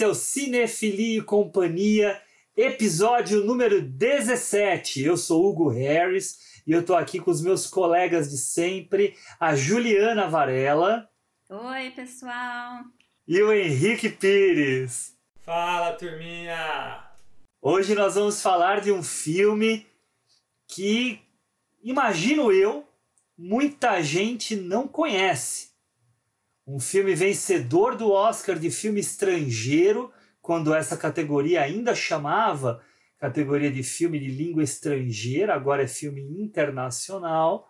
esse é o Cinefilia e Companhia, episódio número 17. Eu sou Hugo Harris e eu tô aqui com os meus colegas de sempre, a Juliana Varela Oi, pessoal! e o Henrique Pires. Fala, turminha! Hoje nós vamos falar de um filme que, imagino eu, muita gente não conhece. Um filme vencedor do Oscar de filme estrangeiro, quando essa categoria ainda chamava categoria de filme de língua estrangeira, agora é filme internacional.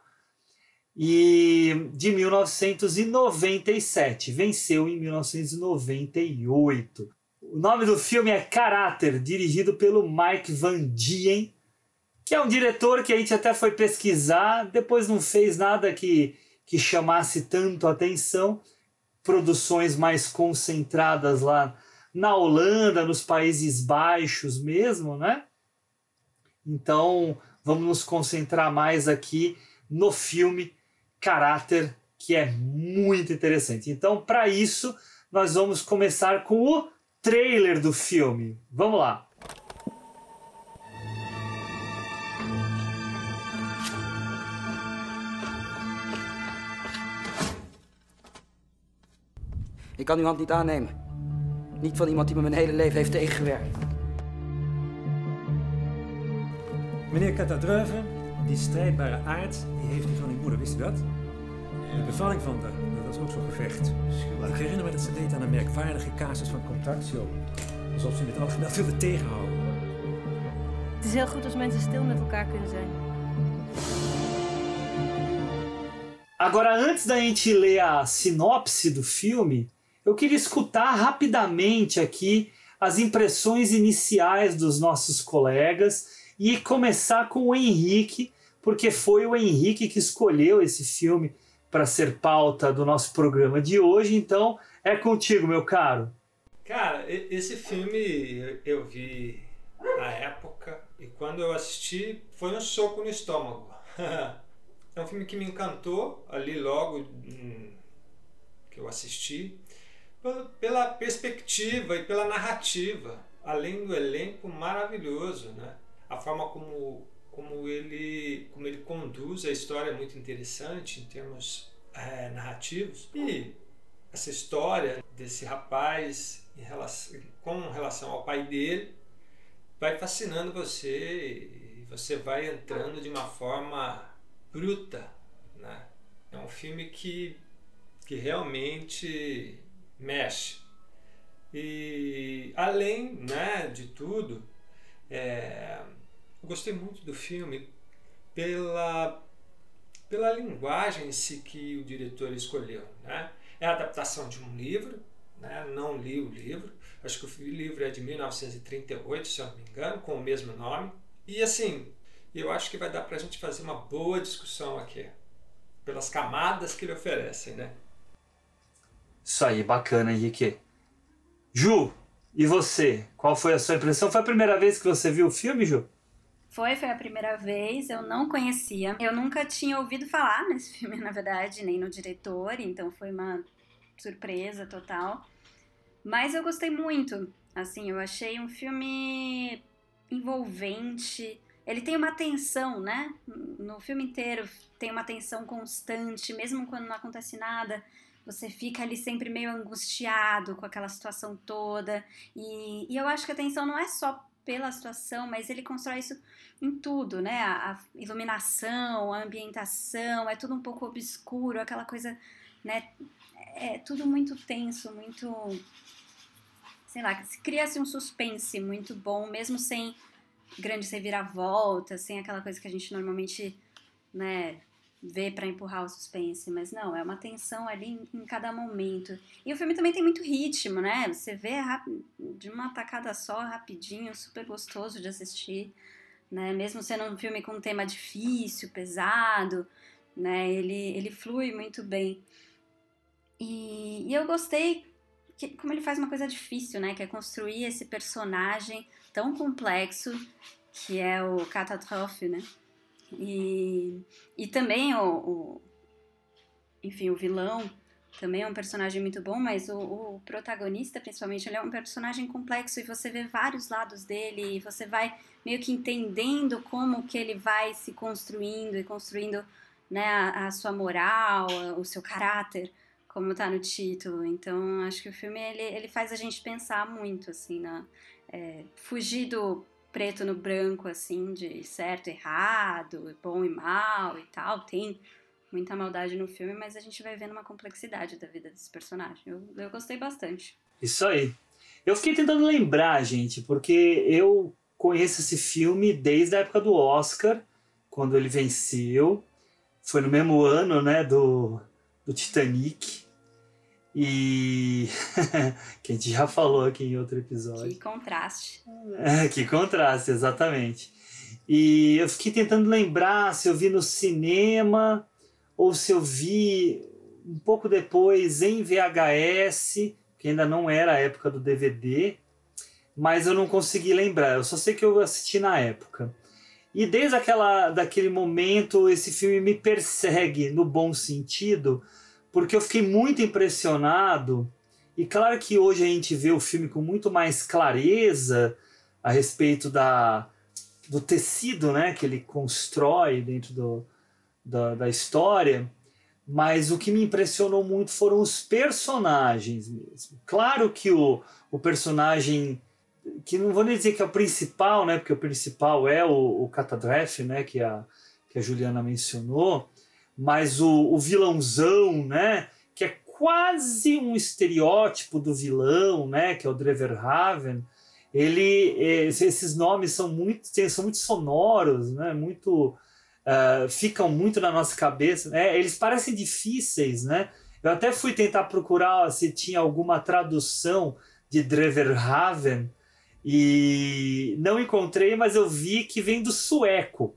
E de 1997, venceu em 1998. O nome do filme é Caráter, dirigido pelo Mike Van Dien, que é um diretor que a gente até foi pesquisar, depois não fez nada que, que chamasse tanto atenção. Produções mais concentradas lá na Holanda, nos Países Baixos mesmo, né? Então vamos nos concentrar mais aqui no filme Caráter, que é muito interessante. Então, para isso, nós vamos começar com o trailer do filme. Vamos lá. Ik kan uw hand niet aannemen. Niet van iemand die me mijn hele leven heeft tegengewerkt. Meneer Catadreuve, die strijdbare aard, die heeft u van uw moeder, wist u dat? De bevalling van haar, dat was ook zo'n gevecht. Ik herinner me dat ze deed aan een merkwaardige casus van contractio. Alsof ze in het algemeen wilde tegenhouden. Het is heel goed als mensen stil met elkaar kunnen zijn. Agora, antes da gente ler a sinopse do filme, eu queria escutar rapidamente aqui as impressões iniciais dos nossos colegas e começar com o Henrique, porque foi o Henrique que escolheu esse filme para ser pauta do nosso programa de hoje. Então, é contigo, meu caro. Cara, esse filme eu- eu vi na época e quando eu assisti foi um soco no estômago. é um filme que me encantou ali logo hum, que eu assisti pela- perspectiva e pela narrativa, além do elenco maravilhoso, né? A forma como como ele como ele conduz a história é muito interessante em termos eh, narrativos e essa história desse rapaz relação, com relação ao pai dele vai fascinando você e você vai entrando de uma forma bruta, né? É um filme que, que realmente mexe. E além né, de tudo, é, eu gostei muito do filme pela, pela linguagem em si que o diretor escolheu. Né? É a adaptação de um livro, né? não li o livro, acho que o livro é de 1938, se eu não me engano, com o mesmo nome. E assim, eu acho que vai dar para a gente fazer uma boa discussão aqui, pelas camadas que ele oferece, né? Isso aí, bacana, Henrique. Ju, e você? Qual foi a sua impressão? Foi a primeira vez que você viu o filme, Ju? Foi, foi a primeira vez, eu não conhecia. Eu nunca tinha ouvido falar nesse filme, na verdade, nem no diretor, então foi uma surpresa total. Mas eu gostei muito. Assim, eu achei um filme envolvente. Ele tem uma tensão, né? No filme inteiro tem uma tensão constante, mesmo quando não acontece nada. Você fica ali sempre meio angustiado com aquela situação toda. E, e eu acho que a tensão não é só pela situação, mas ele constrói isso em tudo, né? A, a iluminação, a ambientação, é tudo um pouco obscuro, aquela coisa, né? É tudo muito tenso, muito. Sei lá, cria-se um suspense muito bom, mesmo sem grandes reviravoltas, sem aquela coisa que a gente normalmente, né, vê para empurrar o suspense, mas não, é uma tensão ali em, em, cada momento. E o filme também tem muito ritmo, né? Você vê de uma tacada só, rapidinho, super gostoso de assistir, né? Mesmo sendo um filme com um tema difícil, pesado, né? Ele, ele flui muito bem. E, E eu gostei que, como ele faz uma coisa difícil, né? Que é construir esse personagem tão complexo que é o Catastrophe, né? E, e também o, o, enfim, o vilão também é um personagem muito bom, mas o, o, protagonista, principalmente, ele é um personagem complexo e você vê vários lados dele e você vai meio que entendendo como que ele vai se construindo e construindo né, a, a sua moral, o seu caráter, como está no título. Então, acho que o filme ele, ele faz a gente pensar muito, assim, na, é, fugir do preto no branco, assim, de certo e errado, bom e mal e tal. Tem muita maldade no filme, mas a gente vai vendo uma complexidade da vida desse personagem. Eu, eu gostei bastante. Isso aí. Eu fiquei tentando lembrar, gente, porque eu conheço esse filme desde a época do Oscar, quando ele venceu. Foi no mesmo ano, né, do, do Titanic. E que a gente já falou aqui em outro episódio. Que contraste. É, que contraste, exatamente. E eu fiquei tentando lembrar se eu vi no cinema ou se eu vi um pouco depois em VHS, que ainda não era a época do DVD, mas eu não consegui lembrar. Eu só sei que eu assisti na época. E desde aquela, daquele momento, esse filme me persegue no bom sentido, porque eu fiquei muito impressionado. E claro que hoje a gente vê o filme com muito mais clareza a respeito da, do tecido né, que ele constrói dentro do, da, da história, mas o que me impressionou muito foram os personagens mesmo. Claro que o, o personagem, que não vou nem dizer que é o principal, né, porque o principal é o, o Catadref, né, que a, que a Juliana mencionou, mas o, o vilãozão, né? Que é quase um estereótipo do vilão, né? Que é o Dreverhaven. Ele, esses nomes são muito, são muito sonoros, né? Muito uh, ficam muito na nossa cabeça. Né? Eles parecem difíceis, né? Eu até fui tentar procurar se tinha alguma tradução de Dreverhaven e não encontrei, mas eu vi que vem do sueco.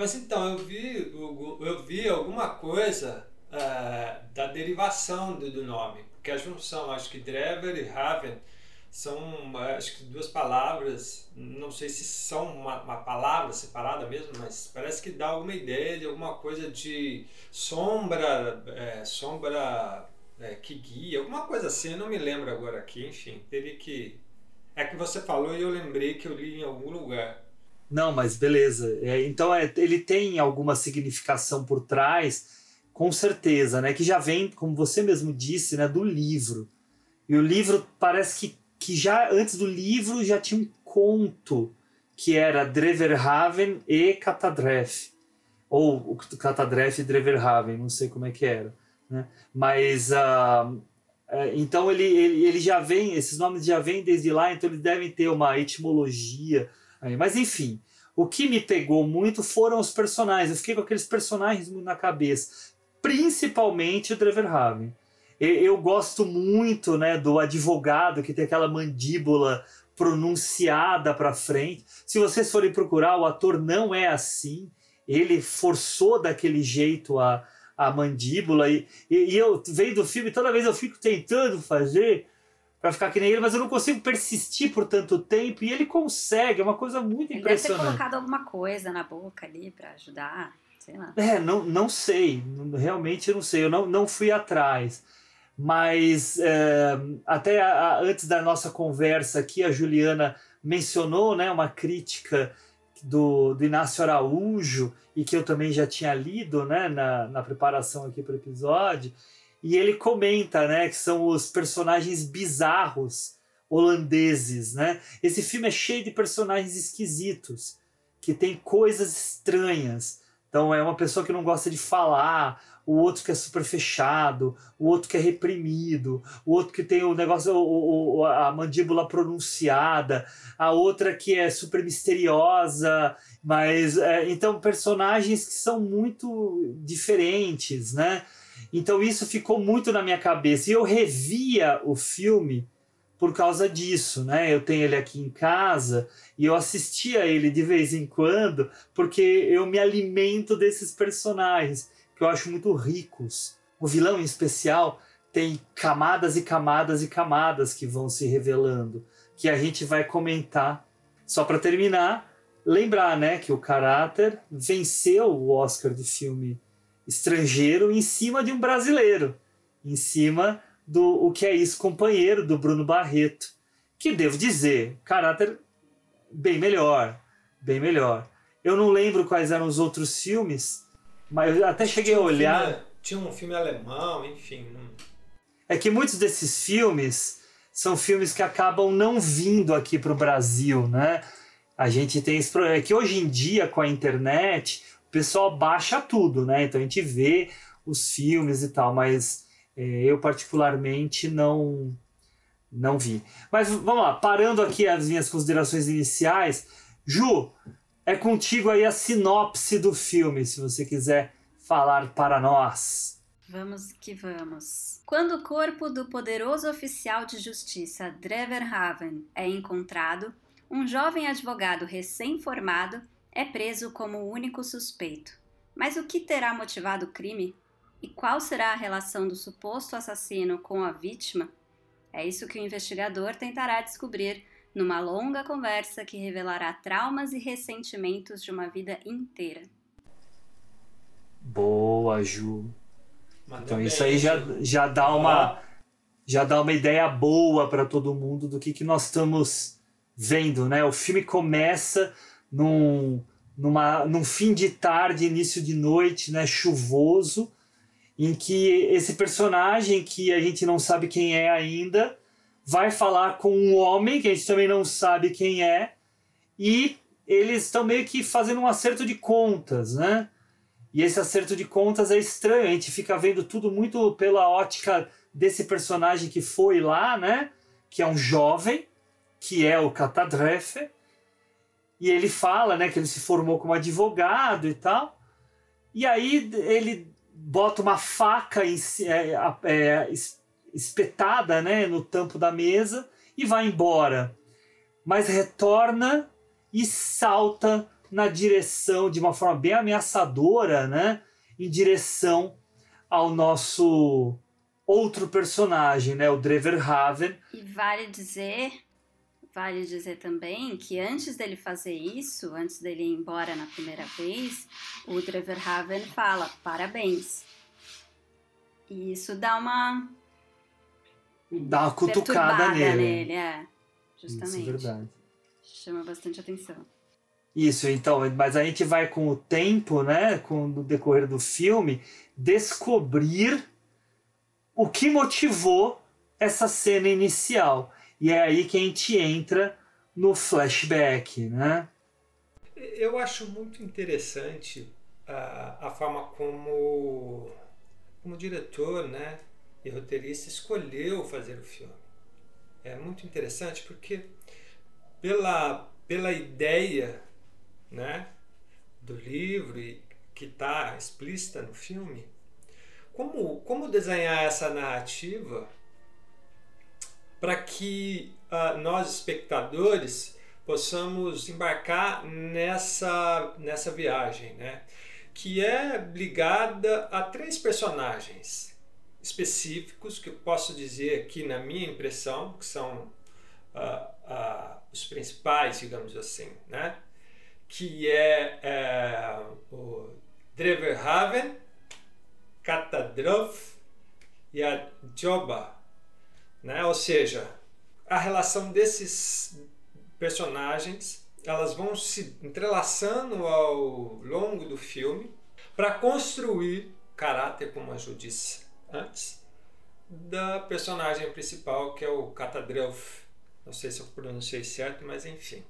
Mas então, eu vi, eu vi alguma coisa uh, da derivação do, do, nome, porque a junção, acho que Drever e Haven são, acho que duas palavras, não sei se são uma, uma palavra separada mesmo, mas parece que dá alguma ideia de alguma coisa de sombra, é, sombra é, que guia, alguma coisa assim, eu não me lembro agora aqui, enfim, teve que... É que você falou e eu lembrei que eu li em algum lugar. Não, mas beleza. É, então é, ele tem alguma significação por trás, com certeza, né? Que já vem, como você mesmo disse, né, do livro. E o livro parece que, que já antes do livro já tinha um conto que era Dreverhaven e Catadref. Ou Catadref e Dreverhaven, não sei como é que era. Né? Mas uh, então ele, ele, ele já vem, esses nomes já vêm desde lá, então eles devem ter uma etimologia Aí, mas enfim, o que me pegou muito foram os personagens. Eu fiquei com aqueles personagens na cabeça, principalmente o Dreverhaven. Eu gosto muito né, do advogado que tem aquela mandíbula pronunciada para frente. Se vocês forem procurar, o ator não é assim. Ele forçou daquele jeito a, a mandíbula. E, e, e eu veio do filme, toda vez eu fico tentando fazer para ficar que nem ele, mas eu não consigo persistir por tanto tempo e ele consegue, é uma coisa muito ele impressionante. Deve ter colocado alguma coisa na boca ali para ajudar, sei lá. É, não, não sei, realmente não sei, eu não, não fui atrás. Mas é, até a, a, antes da nossa conversa aqui, a Juliana mencionou né, uma crítica do, do Inácio Araújo e que eu também já tinha lido né, na, na preparação aqui para o episódio e ele comenta, né, que são os personagens bizarros holandeses, né? Esse filme é cheio de personagens esquisitos, que tem coisas estranhas. Então é uma pessoa que não gosta de falar, o outro que é super fechado, o outro que é reprimido, o outro que tem o negócio, o, o, a mandíbula pronunciada, a outra que é super misteriosa, mas é, então personagens que são muito diferentes, né? Então isso ficou muito na minha cabeça. E eu revia o filme por causa disso, né? Eu tenho ele aqui em casa e eu assistia ele de vez em quando porque eu me alimento desses personagens que eu acho muito ricos. O vilão em especial tem camadas e camadas e camadas que vão se revelando, que a gente vai comentar. Só para terminar, lembrar, né, que o Caráter venceu o Oscar de filme estrangeiro em cima de um brasileiro, em cima do O que é isso, companheiro, do Bruno Barreto, que devo dizer, caráter bem melhor, bem melhor. Eu não lembro quais eram os outros filmes, mas eu até cheguei a olhar. Filme, tinha um filme alemão, enfim. É que muitos desses filmes são filmes que acabam não vindo aqui para o Brasil, né? A gente tem esse problema. É que hoje em dia, com a internet, o pessoal baixa tudo, né? Então a gente vê os filmes e tal, mas é, eu particularmente não não vi. Mas vamos lá, parando aqui as minhas considerações iniciais, Ju, é contigo aí a sinopse do filme, se você quiser falar para nós. Vamos que vamos. Quando o corpo do poderoso oficial de justiça Dreverhaven é encontrado, um jovem advogado recém-formado é preso como o único suspeito. Mas o que terá motivado o crime? E qual será a relação do suposto assassino com a vítima? É isso que o investigador tentará descobrir numa longa conversa que revelará traumas e ressentimentos de uma vida inteira. Boa, Ju. então isso aí já, já dá uma já dá uma ideia boa para todo mundo do que, que nós estamos vendo, né? O filme começa num, numa, num fim de tarde, início de noite, né? Chuvoso em que esse personagem que a gente não sabe quem é ainda vai falar com um homem que a gente também não sabe quem é e eles estão meio que fazendo um acerto de contas, né? E esse acerto de contas é estranho, a gente fica vendo tudo muito pela ótica desse personagem que foi lá, né? Que é um jovem, que é o Catadrefe, e ele fala, né, que ele se formou como advogado e tal. E aí ele bota uma faca em, é, é, espetada né, no tampo da mesa e vai embora. Mas retorna e salta na direção, de uma forma bem ameaçadora, né, em direção ao nosso outro personagem, né, o Dreverhaven. E vale dizer Vale dizer também que antes dele fazer isso, antes dele ir embora na primeira vez, o Dreverhaven fala parabéns. E isso dá uma. Dá uma cutucada nele. nele. É, justamente. Isso é verdade. Chama bastante atenção. Isso, então, mas a gente vai com o tempo, né, com o decorrer do filme, descobrir o que motivou essa cena inicial. E é aí que a gente entra no flashback, né? Eu acho muito interessante a, a forma como, como o diretor né, e roteirista escolheu fazer o filme. É muito interessante porque pela, pela ideia né, do livro e que está explícita no filme, como, como desenhar essa narrativa para que uh, nós, espectadores, possamos embarcar nessa, nessa viagem, né? que é ligada a três personagens específicos que eu posso dizer aqui na minha impressão, que são uh, uh, os principais, digamos assim, né? que é, é o Dreverhaven, Katadrov e a Joba. Né? Ou seja, a relação desses personagens elas vão se entrelaçando ao longo do filme para construir caráter, como a Ju disse antes, da personagem principal que é o Katadreuf. Não sei se eu pronunciei certo, mas enfim.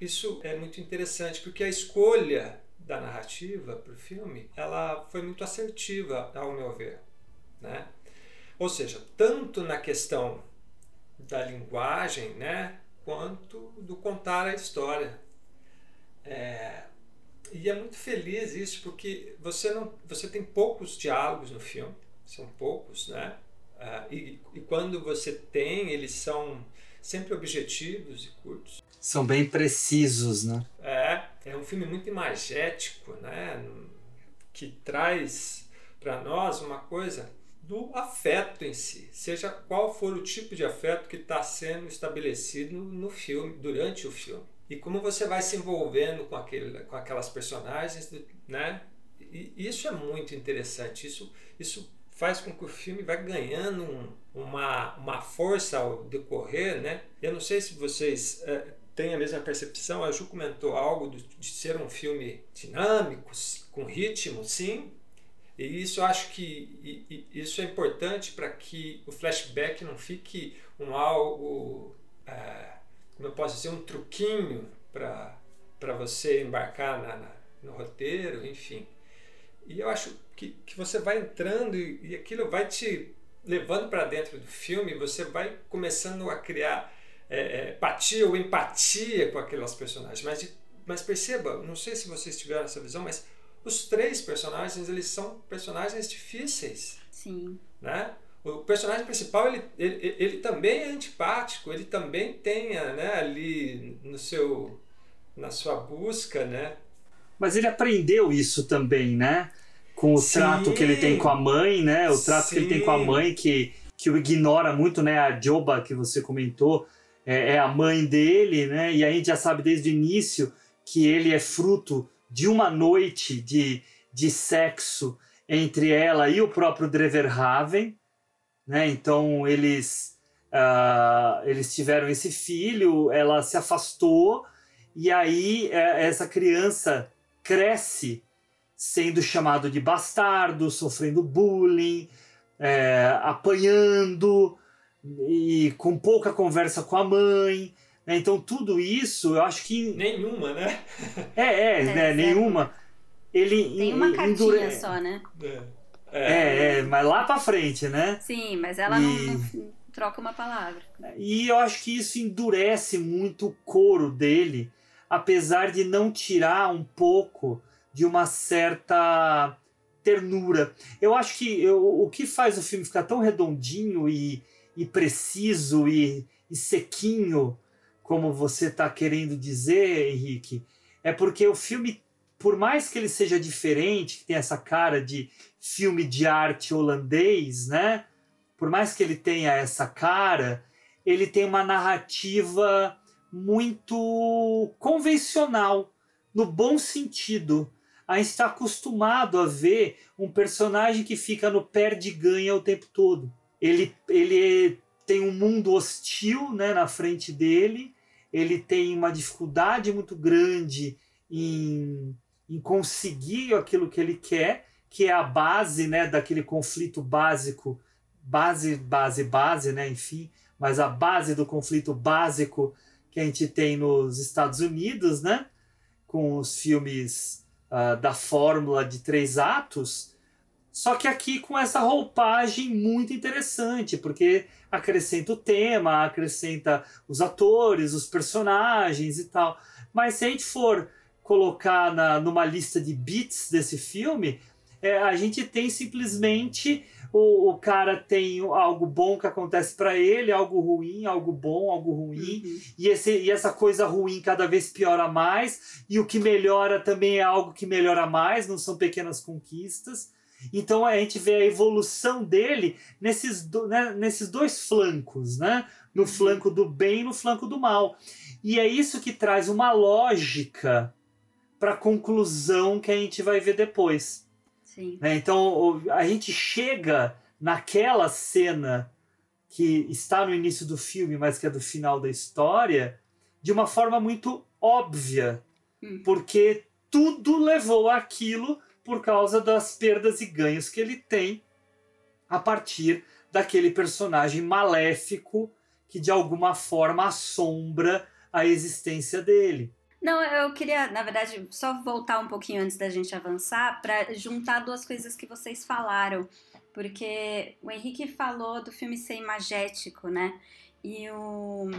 Isso é muito interessante porque a escolha da narrativa para o filme ela foi muito assertiva, ao meu ver. Né? Ou seja, tanto na questão da linguagem, né, quanto do contar a história. É, e é muito feliz isso porque você não, você tem poucos diálogos no filme, são poucos, né? Uh, e, e quando você tem, eles são sempre objetivos e curtos. São bem precisos, né? É, é um filme muito imagético, né? Que traz para nós uma coisa do afeto em si, seja qual for o tipo de afeto que está sendo estabelecido no filme, durante o filme. E como você vai se envolvendo com, aquele, com aquelas personagens, né? E isso é muito interessante. Isso, isso faz com que o filme vá ganhando um, uma, uma força ao decorrer, né? Eu não sei se vocês é, têm a mesma percepção. A Ju comentou algo de, de ser um filme dinâmico, com ritmo, sim, e isso eu acho que isso é importante para que o flashback não fique um algo, é, como eu posso dizer, um truquinho para você embarcar na, na, no roteiro, enfim. E eu acho que, que você vai entrando e, e aquilo vai te levando para dentro do filme, você vai começando a criar é, é, empatia ou empatia com aquelas personagens. Mas, mas perceba, não sei se vocês tiveram essa visão, mas os três personagens eles são personagens difíceis. Sim. Né? O personagem principal ele, ele, ele também é antipático, ele também tem né, ali no seu na sua busca, né? Mas ele aprendeu isso também, né? Com o Sim. trato que ele tem com a mãe, né? O trato Sim. que ele tem com a mãe que, que o ignora muito, né? A Joba que você comentou é, é a mãe dele, né? E a gente já sabe desde o início que ele é fruto de uma noite de, de sexo entre ela e o próprio Dreverhaven, né? Então eles uh, eles tiveram esse filho, ela se afastou e aí é, essa criança cresce sendo chamado de bastardo, sofrendo bullying, é, apanhando e com pouca conversa com a mãe. Né? Então tudo isso, eu acho que nenhuma, né? É, é, é né? Nenhuma. Ele tem uma cartinha endure... só, né? É. É, é, mas lá para frente, né? Sim, mas ela e... não, não, troca uma palavra. E eu acho que isso endurece muito o coro dele, apesar de não tirar um pouco de uma certa ternura. Eu acho que eu, o que faz o filme ficar tão redondinho e, e preciso e, e sequinho como você está querendo dizer, Henrique, é porque o filme, por mais que ele seja diferente, que tem essa cara de filme de arte holandês, né? Por mais que ele tenha essa cara, ele tem uma narrativa muito convencional, no bom sentido. A gente está acostumado a ver um personagem que fica no perde-ganha o tempo todo. Ele, ele tem um mundo hostil né, na frente dele, ele tem uma dificuldade muito grande em, em conseguir aquilo que ele quer, que é a base né, daquele conflito básico, base, base, base, né, enfim, mas a base do conflito básico que a gente tem nos Estados Unidos, né, com os filmes uh, da fórmula de três atos, só que aqui com essa roupagem muito interessante, porque acrescenta o tema, acrescenta os atores, os personagens e tal. Mas se a gente for colocar na, numa lista de beats desse filme, é, a gente tem simplesmente o, o cara tem algo bom que acontece para ele, algo ruim, algo bom, algo ruim, uhum. e, esse, e essa coisa ruim cada vez piora mais, e o que melhora também é algo que melhora mais, não são pequenas conquistas. Então a gente vê a evolução dele nesses, do, né, nesses dois flancos, né? No uhum. flanco do bem e no flanco do mal. E é isso que traz uma lógica para a conclusão que a gente vai ver depois. Né? Então a gente chega naquela cena que está no início do filme, mas que é do final da história, de uma forma muito óbvia, hum. porque tudo levou aquilo por causa das perdas e ganhos que ele tem a partir daquele personagem maléfico que de alguma forma assombra a existência dele. Não, eu queria, na verdade, só voltar um pouquinho antes da gente avançar para juntar duas coisas que vocês falaram. Porque o Henrique falou do filme ser imagético, né? E o,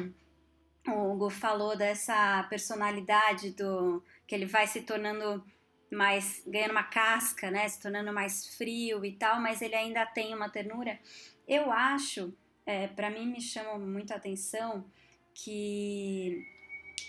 o Hugo falou dessa personalidade do que ele vai se tornando mais ganhando uma casca, né, se tornando mais frio e tal, mas ele ainda tem uma ternura. Eu acho, é, para mim me chama muito a atenção que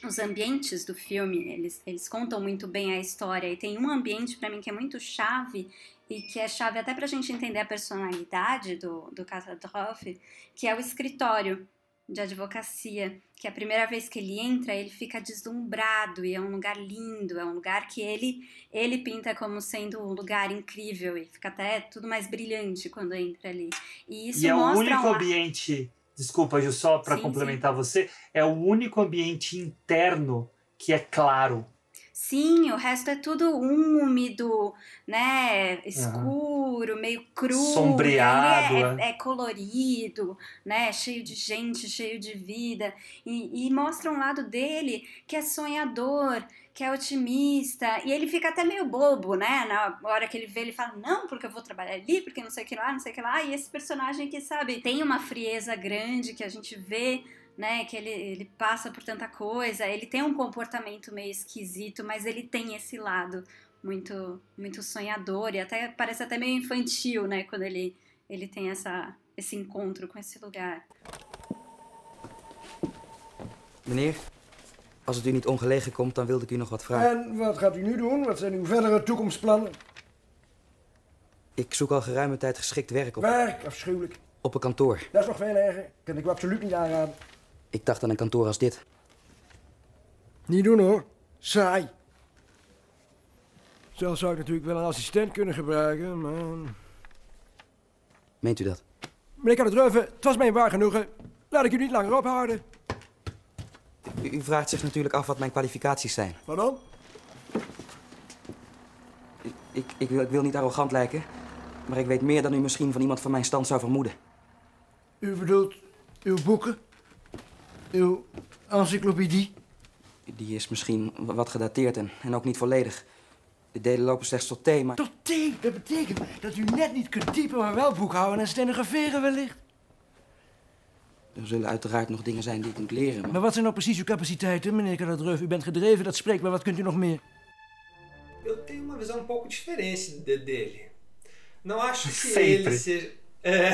os ambientes do filme, eles, eles contam muito bem a história e tem um ambiente para mim que é muito chave e que é chave até para a gente entender a personalidade do, do Catastrophe, que é o escritório de advocacia, que a primeira vez que ele entra, ele fica deslumbrado e é um lugar lindo, é um lugar que ele ele pinta como sendo um lugar incrível e fica até tudo mais brilhante quando entra ali. E isso e é o único um- ambiente, desculpa, Ju, só para Sim, complementar você, é o único ambiente interno que é claro. Sim, o resto é tudo úmido, né? Escuro, meio cru. Sombreado, Ele é, é. é- é colorido, né? Cheio de gente, cheio de vida. E, e mostra um lado dele que é sonhador, que é otimista. E ele fica até meio bobo, né? Na hora que ele vê, ele fala: Não, porque eu vou trabalhar ali, porque não sei o que lá, não sei o que lá. E esse personagem que, sabe, tem uma frieza grande que a gente vê né, que ele, ele passa por tanta coisa, ele tem um comportamento meio esquisito, mas ele tem esse lado muito muito sonhador e até parece até meio infantil, né, quando ele ele tem essa esse encontro com esse lugar. Meneer, als het u niet ongelegen komt, dan wilde ik u nog wat vragen. En wat gaat u nu doen? Wat zijn uw verdere toekomstplannen? Ik zoek al geruime tijd geschikt werk op, Werk, afschuwelijk. op een kantoor. Dat is nog veel erger. Kan ik u absoluut niet aanraden. Ik dacht aan een kantoor als dit. Niet doen hoor. Saai. Zelf zou ik natuurlijk wel een assistent kunnen gebruiken, maar... Meent u dat? Meneer Kaderdreuven, het was mij een waar genoegen. Laat ik u niet langer ophouden. U, u vraagt zich natuurlijk af wat mijn kwalificaties zijn. Wat dan? Ik, ik, wil, ik wil niet arrogant lijken, maar ik weet meer dan u misschien van iemand van mijn stand zou vermoeden. U bedoelt uw boeken? Uw encyclopedie? Die is misschien wat gedateerd en, en ook niet volledig. De delen lopen slechts tot thema. Tot thee, dat betekent dat u net niet kunt typen, maar wel boekhouden en stenograferen wellicht. Er zullen uiteraard nog dingen zijn die ik moet leren, maar... Maar wat zijn nou precies uw capaciteiten, meneer Kaderdreuven? U bent gedreven, dat spreekt, maar wat kunt u nog meer? Eu tenho uma visão um pouco diferente de- dele. Não acho que Sempre. ele seja. É,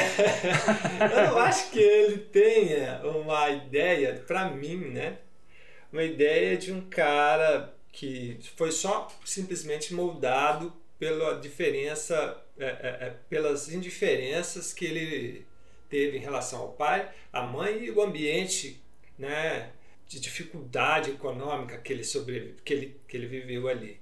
eu acho que ele tenha uma ideia, pra mim, né? Uma ideia de um cara que foi só simplesmente moldado pela diferença, é, é, é, pelas indiferenças que ele teve em relação ao pai, à mãe e o ambiente, né? De dificuldade econômica que ele sobrevive, que ele, que ele viveu ali.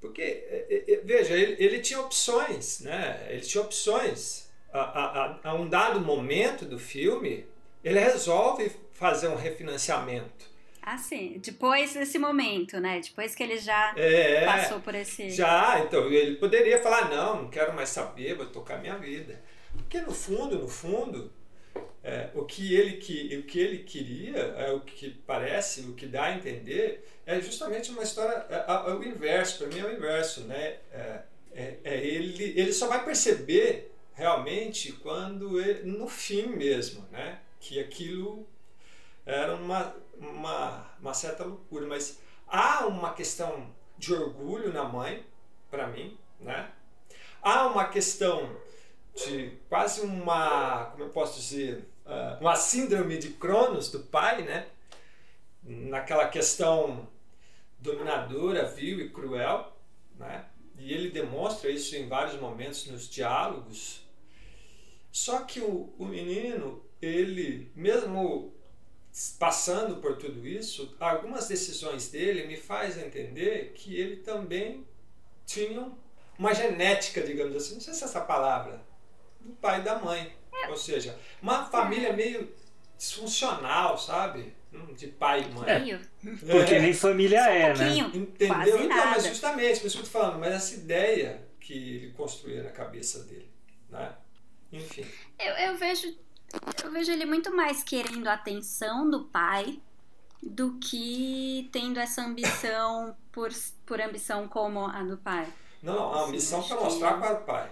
Porque, é, é, veja, ele, ele tinha opções, né? Ele tinha opções. A, a, um dado momento do filme, ele resolve fazer um refinanciamento. Assim, depois desse momento, né? Depois que ele já É, passou por esse já, então ele poderia falar, não, não quero mais saber, vou tocar minha vida. Porque no fundo, no fundo, é, o, que ele, que, o que ele queria, é o que parece, o que dá a entender, é justamente uma história, é, é o inverso, para mim é o inverso, né? É, é, é ele, ele só vai perceber realmente quando ele, no fim mesmo, né? Que aquilo era uma, uma, uma certa loucura, mas há uma questão de orgulho na mãe, para mim, né? Há uma questão de quase uma, como eu posso dizer, ah, uma síndrome de Cronos do pai, né? Naquela questão dominadora, vil e cruel, né? E ele demonstra isso em vários momentos nos diálogos. Só que o, o menino, ele, mesmo passando por tudo isso, algumas decisões dele me faz entender que ele também tinha uma genética, digamos assim, não sei se é essa palavra, do pai e da mãe. Ou seja, uma família meio disfuncional, sabe? Hum, De pai e mãe. meio, Porque É. nem família só um é, né? Entendeu? quase Então, nada. mas justamente, por isso que eu tô falando, mas essa ideia que ele construía na cabeça dele, né? Enfim. Eu, eu vejo eu vejo ele muito mais querendo a atenção do pai do que tendo essa ambição por, por ambição como a do pai. Não, a acho para que- mostrar para o pai.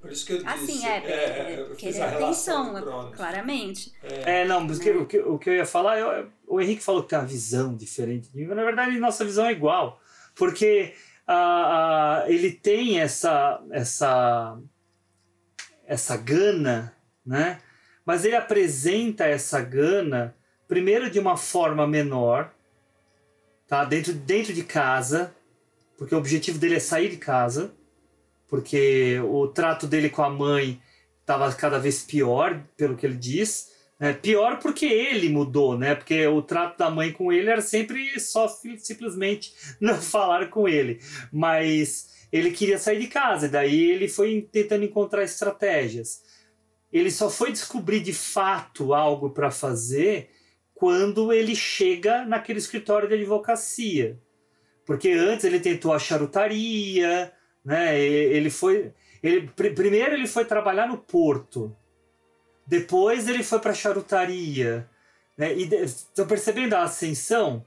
Por isso que eu disse. Assim, é, é, eu fiz querer a relação atenção, claramente. É, não, porque o que, o que eu ia falar, eu- o Henrique falou que tem uma visão diferente de mim, mas na verdade nossa visão é igual. Porque ah, ah, ele tem essa, essa, essa gana, né? Mas ele apresenta essa gana, primeiro de uma forma menor, tá? dentro, dentro de casa, porque o objetivo dele é sair de casa, porque o trato dele com a mãe estava cada vez pior, pelo que ele diz. É, pior porque ele mudou, né? Porque o trato da mãe com ele era sempre só simplesmente não falar com ele. Mas ele queria sair de casa, daí ele foi tentando encontrar estratégias. Ele só foi descobrir de fato algo para fazer quando ele chega naquele escritório de advocacia. Porque antes ele tentou a charutaria, né? Ele foi. Ele, primeiro ele foi trabalhar no porto. Depois ele foi para charutaria. Né? E estão percebendo a ascensão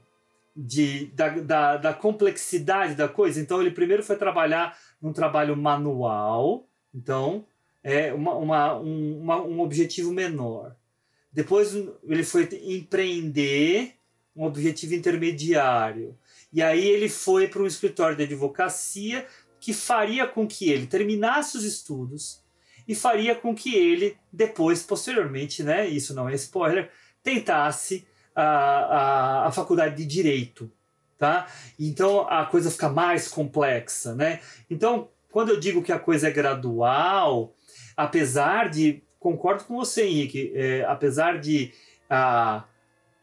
de, da, da, da complexidade da coisa? Então ele primeiro foi trabalhar num trabalho manual. Então, é uma, uma, um, uma, um objetivo menor. Depois ele foi empreender um objetivo intermediário. E aí ele foi para um escritório de advocacia que faria com que ele terminasse os estudos e faria com que ele depois, posteriormente, né, isso não é spoiler, tentasse a, a, a faculdade de direito, tá? Então a coisa fica mais complexa, né? Então quando eu digo que a coisa é gradual, apesar de concordo com você, Henrique, é, apesar de a,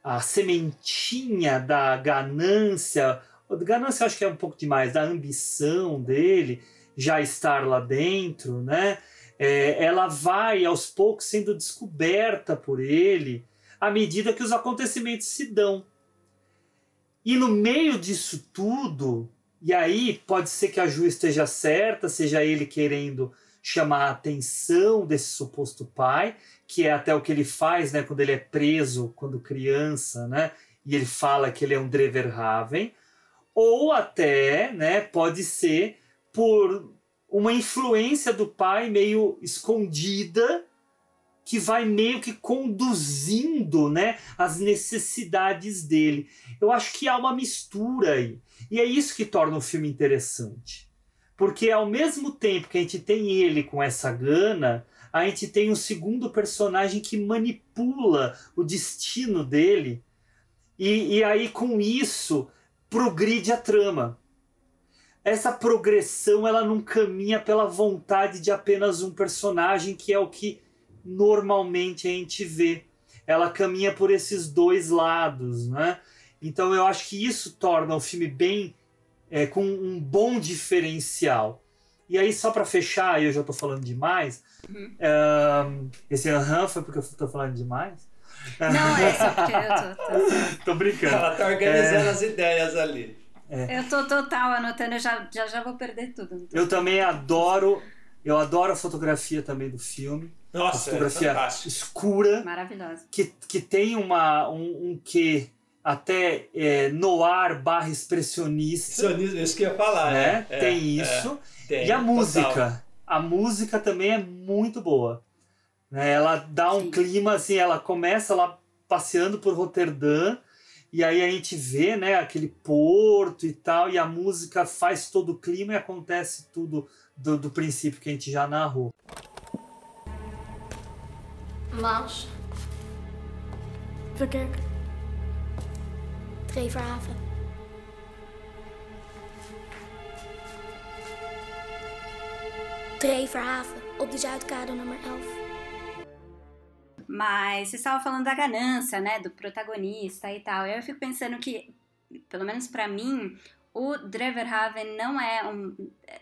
a sementinha da ganância, ganância eu acho que é um pouco demais, da ambição dele já estar lá dentro, né? É, ela vai aos poucos sendo descoberta por ele à medida que os acontecimentos se dão. E no meio disso tudo, e aí pode ser que a Ju esteja certa, seja ele querendo chamar a atenção desse suposto pai, que é até o que ele faz, né, quando ele é preso quando criança, né, e ele fala que ele é um Dreverhaven, ou até, né, pode ser por uma influência do pai meio escondida que vai meio que conduzindo, né, as necessidades dele. Eu acho que há uma mistura aí. E é isso que torna o filme interessante. Porque ao mesmo tempo que a gente tem ele com essa gana, a gente tem um segundo personagem que manipula o destino dele. E, e aí, com isso, progride a trama. Essa progressão ela não caminha pela vontade de apenas um personagem, que é o que normalmente a gente vê. Ela caminha por esses dois lados, né? Então eu acho que isso torna o filme bem é, com um bom diferencial. E aí, só para fechar, eu já estou falando demais. Uhum. Um, esse aham foi porque eu estou falando demais. Não, é só porque eu tô. Tô, tô brincando. Ela tá organizando é... as ideias ali. É. Eu tô total anotando, eu já, já, já vou perder tudo. Eu também adoro, eu adoro a fotografia também do filme. Nossa, a fotografia é escura. Maravilhosa. Que, que tem uma, um, um quê até é, noir barra expressionista. Isso que eu ia falar, né? É, tem é, isso. tem, e a música. total. A música também é muito boa. Né? Ela dá um Sim. clima assim, ela começa lá passeando por Roterdã e aí a gente vê, né, aquele porto e tal, e a música faz todo o clima e acontece tudo do, do princípio que a gente já narrou. Maas. Verkerk. Treverhaven. Treverhaven, op de Zuidkade nummer 11. Mas você estava falando da ganância, né, do protagonista e tal. Eu fico pensando que, pelo menos para mim, o Dreverhaven não é um,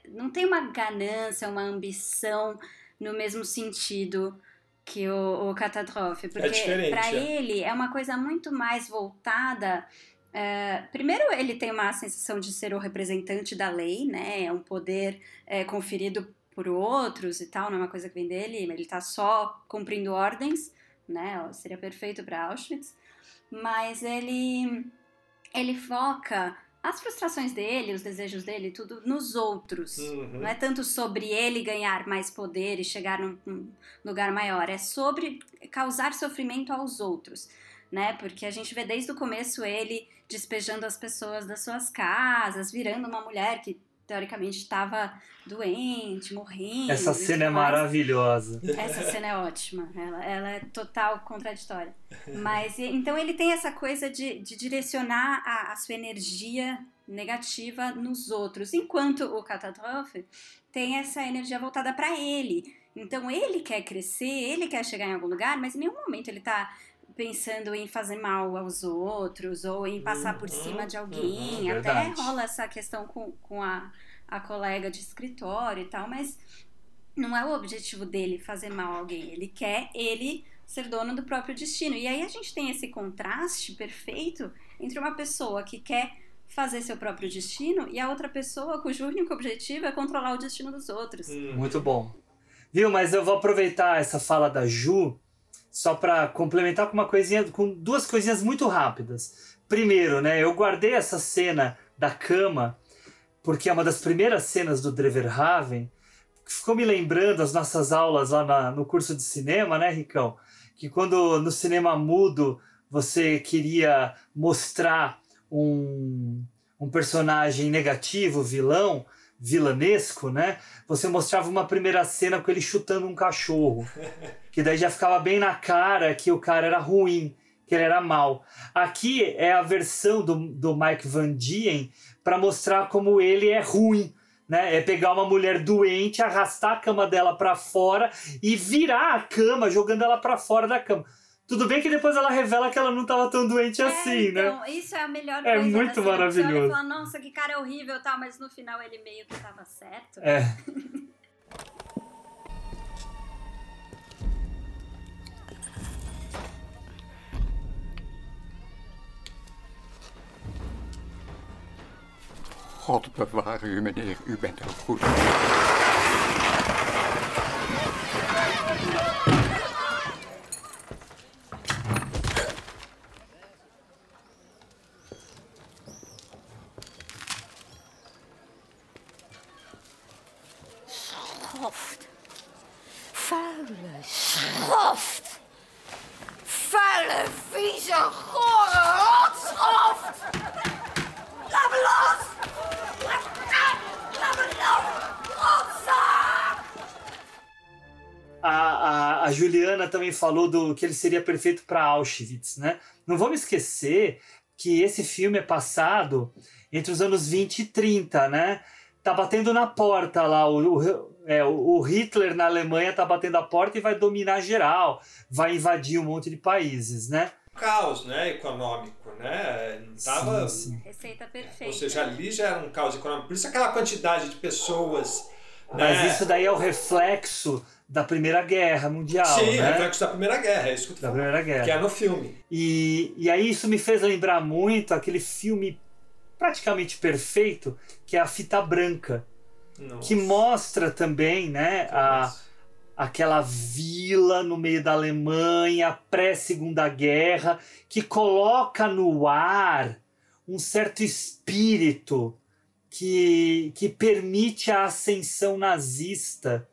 não tem uma ganância, uma ambição no mesmo sentido que o, o Catastrophe, porque diferente, para é. ele é uma coisa muito mais voltada é, primeiro, ele tem uma sensação de ser o representante da lei, né? É um poder é, conferido por outros e tal, não é uma coisa que vem dele, ele tá só cumprindo ordens, né? Seria perfeito para Auschwitz. Mas ele ele foca as frustrações dele, os desejos dele, tudo nos outros. Uhum. Não é tanto sobre ele ganhar mais poder e chegar num, num lugar maior, é sobre causar sofrimento aos outros, né? Porque a gente vê desde o começo ele despejando as pessoas das suas casas, virando uma mulher que teoricamente estava doente, morrendo. Essa cena é maravilhosa. Essa cena é ótima, ela, ela é total contraditória. Mas então ele tem essa coisa de, de direcionar a, a sua energia negativa nos outros, enquanto o Catastrophe tem essa energia voltada para ele. Então ele quer crescer, ele quer chegar em algum lugar, mas em nenhum momento ele tá pensando em fazer mal aos outros ou em passar por Uhum, cima de uhum, alguém. Até verdade. rola essa questão com, com a, a colega de escritório e tal, mas não é o objetivo dele fazer mal a alguém. Ele quer ele ser dono do próprio destino. E aí a gente tem esse contraste perfeito entre uma pessoa que quer fazer seu próprio destino e a outra pessoa cujo único objetivo é controlar o destino dos outros. Hum. Muito bom. Viu? Mas eu vou aproveitar essa fala da Ju só para complementar com uma coisinha, com duas coisinhas muito rápidas. Primeiro, né? Eu guardei essa cena da cama porque é uma das primeiras cenas do Dreverhaven ficou me lembrando as nossas aulas lá na- no curso de cinema, né, Ricão? Que quando no cinema mudo você queria mostrar um, um personagem negativo, vilão, vilanesco, né? Você mostrava uma primeira cena com ele chutando um cachorro, que daí já ficava bem na cara que o cara era ruim, que ele era mal. Aqui é a versão do, do Mike Van Dien para mostrar como ele é ruim. Né? É pegar uma mulher doente, arrastar a cama dela para fora e virar a cama, jogando ela para fora da cama. Tudo bem que depois ela revela que ela não estava tão doente assim, é, né? então, isso é a melhor É coisa. muito Você olha e maravilhoso. fala, nossa, que cara horrível e tal, mas no final ele meio que tava certo. É. God beware u, meneer. U bent een goed. Também falou do que ele seria perfeito para Auschwitz, né? Não vamos esquecer que esse filme é passado entre os anos 20 e 30, né? Tá batendo na porta lá, o, o, é, o Hitler na Alemanha tá batendo a porta e vai dominar geral, vai invadir um monte de países, né? Caos, né, econômico, né? Não tava, Sim, sim. Receita perfeita. ou seja, ali já era um caos econômico. Por isso aquela quantidade de pessoas, Mas né? isso daí é o reflexo da Primeira Guerra Mundial, Sim, né? reflexo da Primeira Guerra, é isso que eu tô Da falando. Primeira Guerra. Que é no filme. E, e aí isso me fez lembrar muito aquele filme praticamente perfeito, que é a Fita Branca, Nossa. que mostra também, né, a, aquela vila no meio da Alemanha, pré-segunda guerra, que coloca no ar um certo espírito que, que permite a ascensão nazista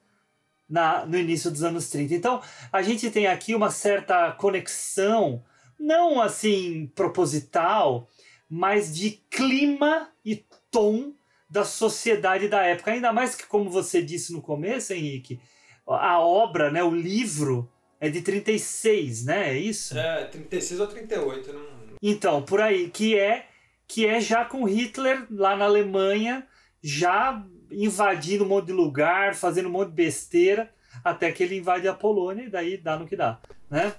na, no início dos anos 30. Então, a gente tem aqui uma certa conexão, não assim proposital, mas de clima e tom da sociedade da época. Ainda mais que, como você disse no começo, Henrique, a obra, né, o livro, é de 36, né? É isso? É, 36 ou 38, não... Então, por aí, que é que é já com Hitler lá na Alemanha, já invadindo um monte de lugar, fazendo um monte de besteira, até que ele invade a Polônia e daí dá no que dá, né?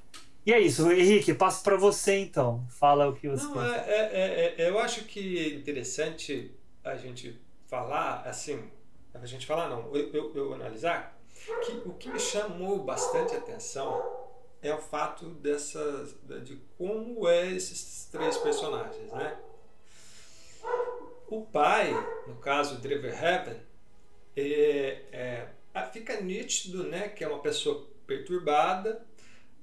E é isso, Henrique, passo para você então. Fala o que você Não, é, é, é, é, eu acho que é interessante a gente falar, assim, a gente falar não, eu, eu, eu analisar, que o que me chamou bastante atenção é o fato dessas, de como é esses três personagens, né? O pai, no caso Dreverhaven, é, é, fica nítido, né, que é uma pessoa perturbada,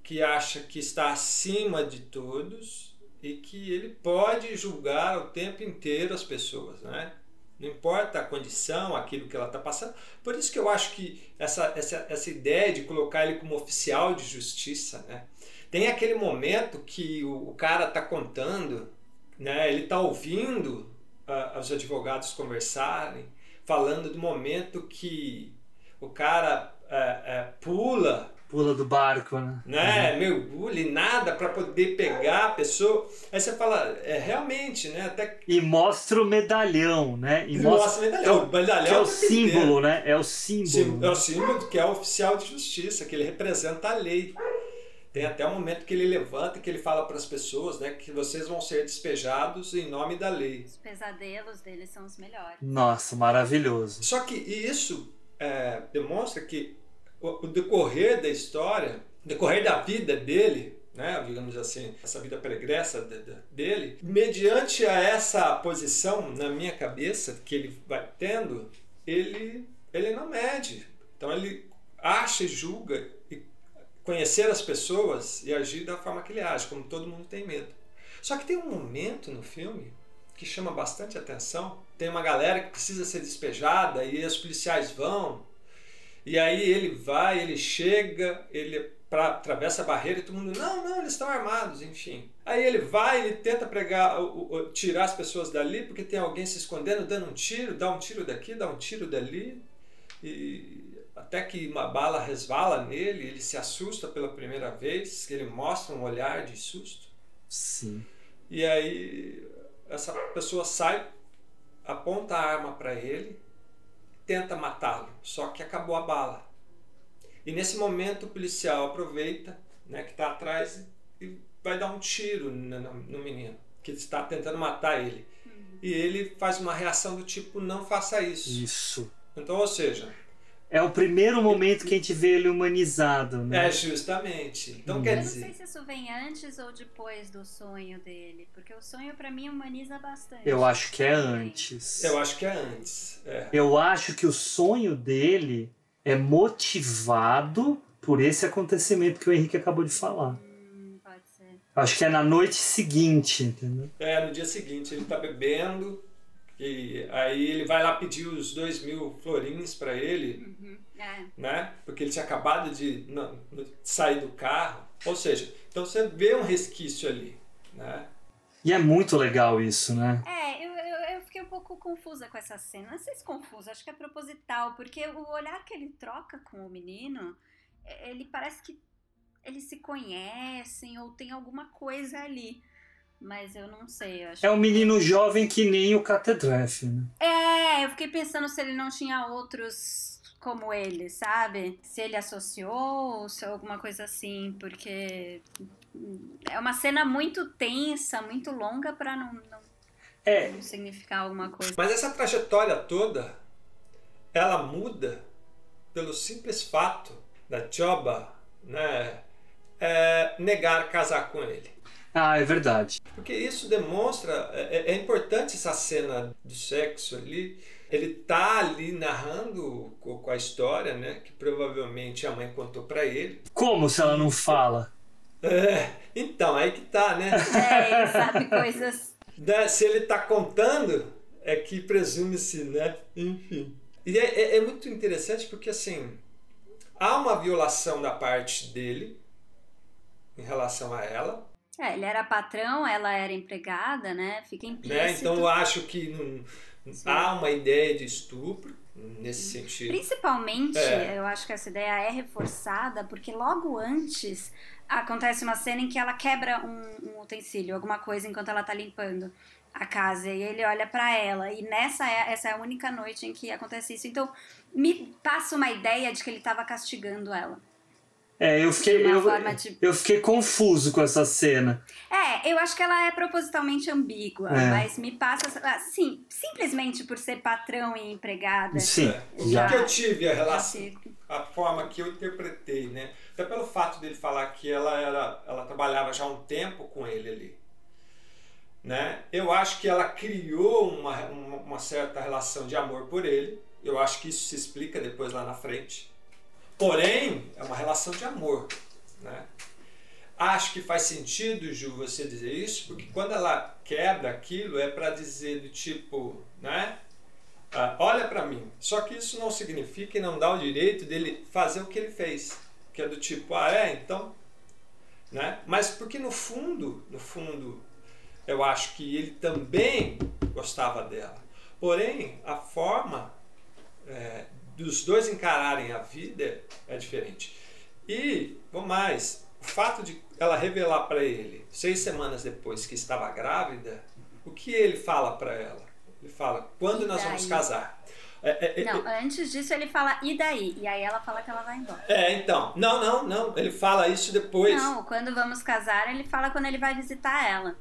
que acha que está acima de todos e que ele pode julgar o tempo inteiro as pessoas, né? Não importa a condição, aquilo que ela está passando. Por isso que eu acho que essa, essa, essa ideia de colocar ele como oficial de justiça, né? Tem aquele momento que o, o cara está contando, né? Ele está ouvindo uh, os advogados conversarem, falando do momento que o cara é, é, pula Pula do barco, né? né, mergulha e nada para poder pegar a pessoa. Aí você fala, é realmente, né? Até E mostra o medalhão, né? E Mostra o medalhão. O medalhão que é o tempo símbolo, né? É o símbolo. Sim, é o símbolo que é o oficial de justiça, que ele representa a lei. Tem até o momento que ele levanta, que ele fala para as pessoas, né, que vocês vão ser despejados em nome da lei. Os pesadelos deles são os melhores. Nossa, maravilhoso. Só que isso é, demonstra que o, o decorrer da história, o decorrer da vida dele, né, digamos assim, essa vida pregressa de- de- dele, mediante a essa posição na minha cabeça que ele vai tendo, ele, ele não mede. Então ele acha e julga e conhecer as pessoas e agir da forma que ele age, como todo mundo tem medo. Só que tem um momento no filme que chama bastante atenção. Tem uma galera que precisa ser despejada e os policiais vão. E aí ele vai, ele chega, ele pra, atravessa a barreira e todo mundo, não, não, eles estão armados, enfim. Aí ele vai, ele tenta pregar, o- o- tirar as pessoas dali porque tem alguém se escondendo, dando um tiro, dá um tiro daqui, dá um tiro dali. E até que uma bala resvala nele, ele se assusta pela primeira vez, ele mostra um olhar de susto. Sim. E aí essa pessoa sai, aponta a arma para ele, tenta matá-lo, só que acabou a bala. E nesse momento o policial aproveita, né, que está atrás e vai dar um tiro no, no- no menino que está tentando matar ele. E ele faz uma reação do tipo não faça isso. Isso. Então, ou seja, É o primeiro momento que a gente vê ele humanizado, né? é justamente. Então Hum. quer Eu não dizer, sei se isso vem antes ou depois do sonho dele, porque o sonho pra mim humaniza bastante. Eu acho que é antes. eu acho que é antes. É. Eu acho que o sonho dele é motivado por esse acontecimento que o Henrique acabou de falar. Hum, pode ser. Acho que é na noite seguinte, entendeu? É, no dia seguinte ele tá bebendo, e aí ele vai lá pedir os dois mil florins para ele, Uhum. É. né? Porque ele tinha acabado de não, sair do carro. Ou seja, então você vê um resquício ali, né? E é muito legal isso, né? É, eu, eu, eu fiquei um pouco confusa com essa cena. Não sei se confusa, acho que é proposital, porque o olhar que ele troca com o menino, é, ele parece que eles se conhecem ou tem alguma coisa ali. Mas eu não sei. Eu acho É um que- menino jovem que nem o Catedref, né? É, eu fiquei pensando se ele não tinha outros como ele, sabe? Se ele associou ou se alguma coisa assim, porque é uma cena muito tensa, muito longa pra não, não, É. não significar alguma coisa. Mas essa trajetória toda, ela muda pelo simples fato da Choba, né, é, negar casar com ele. Ah, é verdade. Porque isso demonstra, é, é importante essa cena do sexo ali. Ele tá ali narrando co- com a história, né? Que provavelmente a mãe contou para ele. Como se ela não fala? É, então, aí que tá, né? É, ele sabe coisas. Se ele tá contando, é que presume-se, né? Enfim. E é, é- é muito interessante porque, assim, há uma violação da parte dele em relação a ela. É, ele era patrão, ela era empregada, né? Fica implícito. né? Então eu acho que não, há uma ideia de estupro nesse sentido. Principalmente, É. eu acho que essa ideia é reforçada porque logo antes acontece uma cena em que ela quebra um, um utensílio, alguma coisa, enquanto ela tá limpando a casa e ele olha pra ela e nessa é, essa é a única noite em que acontece isso. Então me passa uma ideia de que ele tava castigando ela. É, eu fiquei, eu, de- eu fiquei confuso com essa cena. É, eu acho que ela é propositalmente ambígua, É. mas me passa assim, simplesmente por ser patrão e empregada. Sim, É. O já. que eu tive a relação, a forma que eu interpretei, né? Até pelo fato dele falar que ela era, ela trabalhava já há um tempo com ele ali, né? Eu acho que ela criou uma, uma, uma certa relação de amor por ele. Eu acho que isso se explica depois lá na frente. Porém, é uma relação de amor, né? Acho que faz sentido, Ju, você dizer isso, porque quando ela quebra aquilo é para dizer do tipo, né? Ah, olha para mim. Só que isso não significa e não dá o direito dele fazer o que ele fez, que é do tipo, ah, é, então, né? Mas porque no fundo, no fundo, eu acho que ele também gostava dela. Porém, a forma é, dos dois encararem a vida é diferente. E, vou mais, o fato de ela revelar para ele, seis semanas depois que estava grávida, o que ele fala para ela? Ele fala, quando E nós vamos daí? casar? É, é, é, Não, antes disso ele fala, e daí? E aí ela fala que ela vai embora. é, então, não, não, não, ele fala isso depois. Não, quando vamos casar, ele fala quando ele vai visitar ela.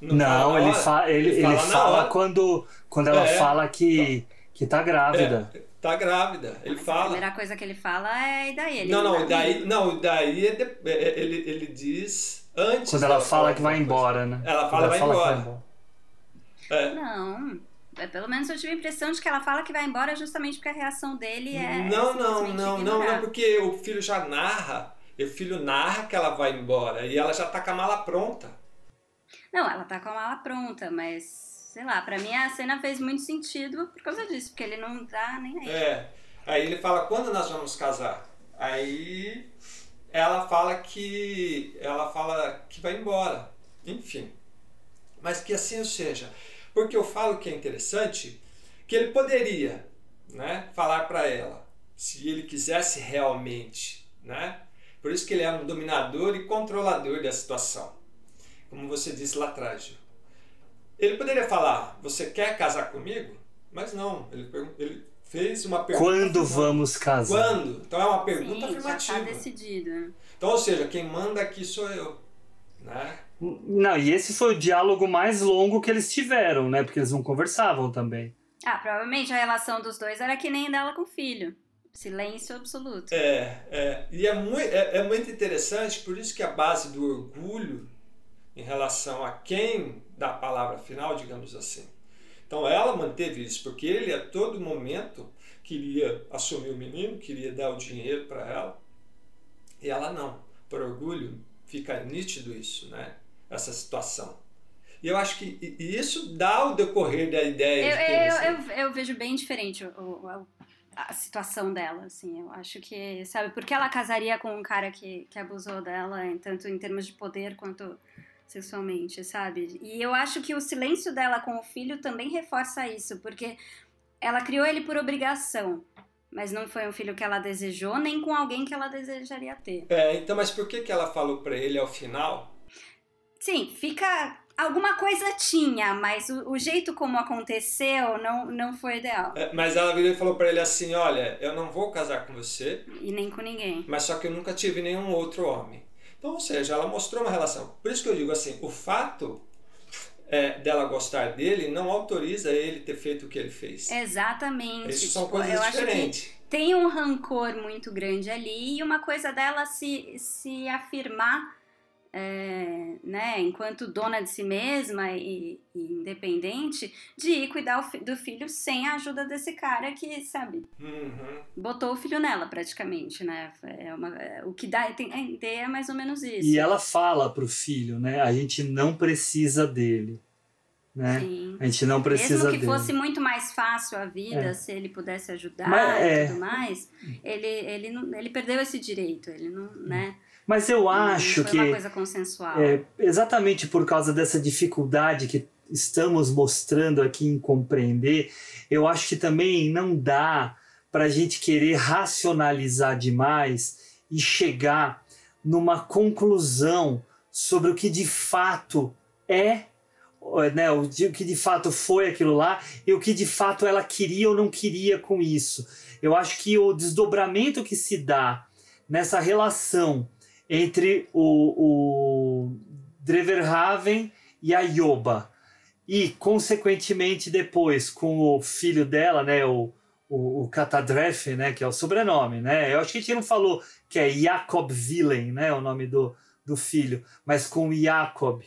Não, Não, fala ele, fa ele, ele fala hora. quando, quando ela É. fala que, que tá grávida. É, tá grávida, ele Mas A fala. primeira coisa que ele fala é, e daí? Ele Não, não, vai- e daí, não, e daí é de- é- ele, ele diz antes. Quando ela dela fala que vai embora, né? Ela fala vai que embora. É. Não. É, Pelo menos eu tive a impressão de que ela fala que vai embora justamente porque a reação dele é. Não, não, não, não, não, porque o filho já narra, o filho narra que ela vai embora e ela já tá com a mala pronta. Não, ela tá com a mala pronta, mas sei lá, pra mim a cena fez muito sentido por causa disso, porque ele não dá nem aí. É. Aí ele fala quando nós vamos casar. Aí ela fala que ela fala que vai embora. Enfim. Mas que assim seja. Porque eu falo que é interessante que ele poderia, né, falar para ela, se ele quisesse realmente, né? Por isso que ele é um dominador e controlador da situação. Como você disse lá atrás, Gil. Ele poderia falar: "Você quer casar comigo?" Mas não, ele, ele fez uma pergunta. Quando afirmativa. vamos casar? Quando? Então é uma pergunta Sim, já afirmativa. tá decidido. né? Então, ou seja, quem manda aqui sou eu. Né? Não, e esse foi o diálogo mais longo que eles tiveram, né? Porque eles não conversavam também. Ah, provavelmente a relação dos dois era que nem dela com o filho. Silêncio absoluto. É, é, e é muito, é, é muito interessante, por isso que a base do orgulho em relação a quem dá a palavra final, digamos assim. Então ela manteve isso, porque ele a todo momento queria assumir o menino, queria dar o dinheiro para ela, e ela não. Por orgulho, fica nítido isso, né? Essa situação. E eu acho que isso dá o decorrer da ideia Eu, de quem você- eu, eu, eu vejo bem diferente o, o- a situação dela, assim. Eu acho que, sabe, porque ela casaria com um cara que, que abusou dela, tanto em termos de poder quanto sexualmente, sabe? E eu acho que o silêncio dela com o filho também reforça isso, porque ela criou ele por obrigação, mas não foi um filho que ela desejou, nem com alguém que ela desejaria ter. É, então, mas por que, que ela falou para ele ao final? Sim, fica. Alguma coisa tinha, mas o, o jeito como aconteceu não, não foi ideal. É, mas ela virou e falou para ele assim: Olha, eu não vou casar com você, E nem com ninguém. mas só que eu nunca tive nenhum outro homem. Então, ou seja, ela mostrou uma relação. Por isso que eu digo assim: o fato é, dela gostar dele não autoriza ele ter feito o que ele fez. Exatamente. Isso são Tipo, coisas eu acho diferentes. tem um rancor muito grande ali e uma coisa dela se, se afirmar, é, né, enquanto dona de si mesma e, e independente, de ir cuidar fi- do filho sem a ajuda desse cara que, sabe, Uhum. botou o filho nela praticamente, né? É uma, é, o que dá a entender é mais ou menos isso. E ela fala pro filho, né? A gente não precisa dele. Né? Sim. A gente não precisa Mesmo que dele. fosse muito mais fácil a vida, É. se ele pudesse ajudar Mas, e é. tudo mais, ele, ele, não, ele perdeu esse direito, ele não, né? Mas eu Não acho foi que uma coisa consensual. é, exatamente por causa dessa dificuldade que estamos mostrando aqui em compreender, eu acho que também não dá para a gente querer racionalizar demais e chegar numa conclusão sobre o que de fato é, né, o que de fato foi aquilo lá e o que de fato ela queria ou não queria com isso. Eu acho que o desdobramento que se dá nessa relação entre o, o Dreverhaven e a Yoba. E, consequentemente, depois, com o filho dela, né, o, o, o né, que é o sobrenome, né? Eu acho que a gente não falou que é Jacob Willen, né, o nome do, do filho, mas com Jacob,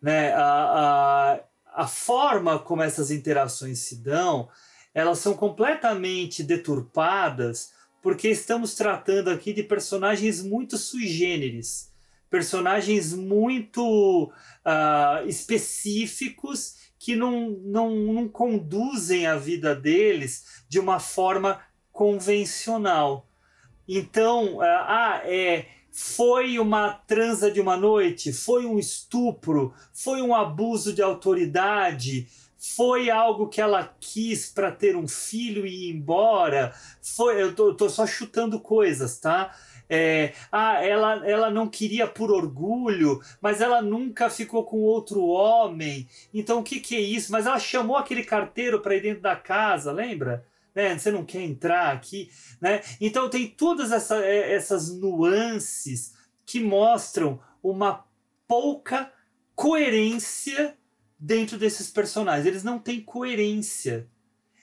né? A, a, a forma como essas interações se dão, elas são completamente deturpadas porque estamos tratando aqui de personagens muito sui generis, personagens muito ah, específicos que não, não, não conduzem a vida deles de uma forma convencional. Então, ah, é, foi uma transa de uma noite, foi um estupro, foi um abuso de autoridade, Foi algo que ela quis para ter um filho e ir embora? Foi, eu tô, eu tô só chutando coisas, tá? É, ah, ela, ela não queria por orgulho, mas ela nunca ficou com outro homem. Então o que, que é isso? Mas ela chamou aquele carteiro para ir dentro da casa, lembra? Né? Você não quer entrar aqui, né? Então tem todas essa, é, essas nuances que mostram uma pouca coerência dentro desses personagens. Eles não têm coerência.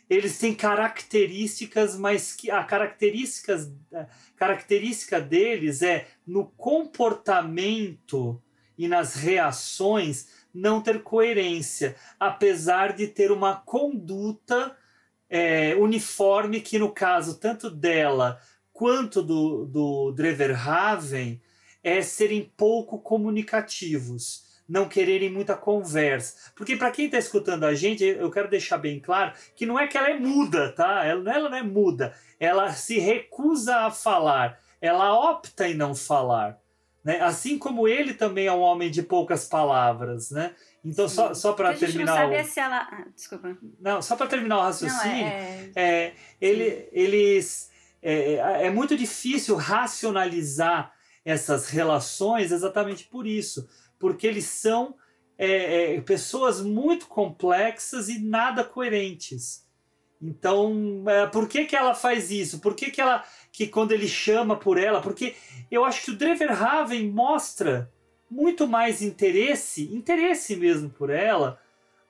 Eles têm características, mas que a características, a característica deles é no comportamento e nas reações não ter coerência, apesar de ter uma conduta é, uniforme que no caso tanto dela quanto do, do Dreverhaven é serem pouco comunicativos não quererem muita conversa. Porque para quem está escutando a gente, eu quero deixar bem claro que não é que ela é muda, tá? Ela, ela não é muda. Ela se recusa a falar. Ela opta em não falar. Né? Assim como ele também é um homem de poucas palavras, né? Então, Sim. só, só para terminar. Não sabe o... se ela. Ah, desculpa. Não, só para terminar o raciocínio, não, é... É, ele, eles. É, é muito difícil racionalizar essas relações exatamente por isso porque eles são é, é, pessoas muito complexas e nada coerentes. Então, é, por que, que ela faz isso? Por que, que ela que quando ele chama por ela? Porque eu acho que o Dreverhaven mostra muito mais interesse, interesse mesmo por ela,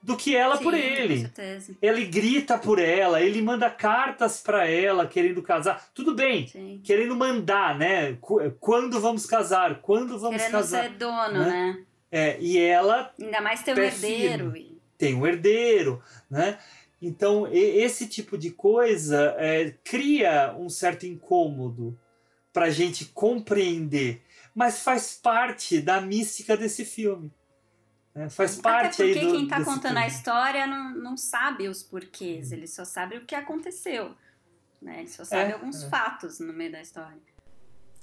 do que ela Sim, por ele. Ele grita por ela, ele manda cartas para ela querendo casar. Tudo bem, Sim. querendo mandar, né? Quando vamos casar? Quando vamos querendo casar? ser dono, né? né? É, e ela. Ainda mais tem um herdeiro. Firme. Tem um herdeiro, né? Então, esse tipo de coisa é, cria um certo incômodo para a gente compreender, mas faz parte da mística desse filme. É, faz parte Até porque aí do, quem está contando a história não, não sabe os porquês, ele só sabe o que aconteceu. Né? Ele só sabe é, alguns é. fatos no meio da história.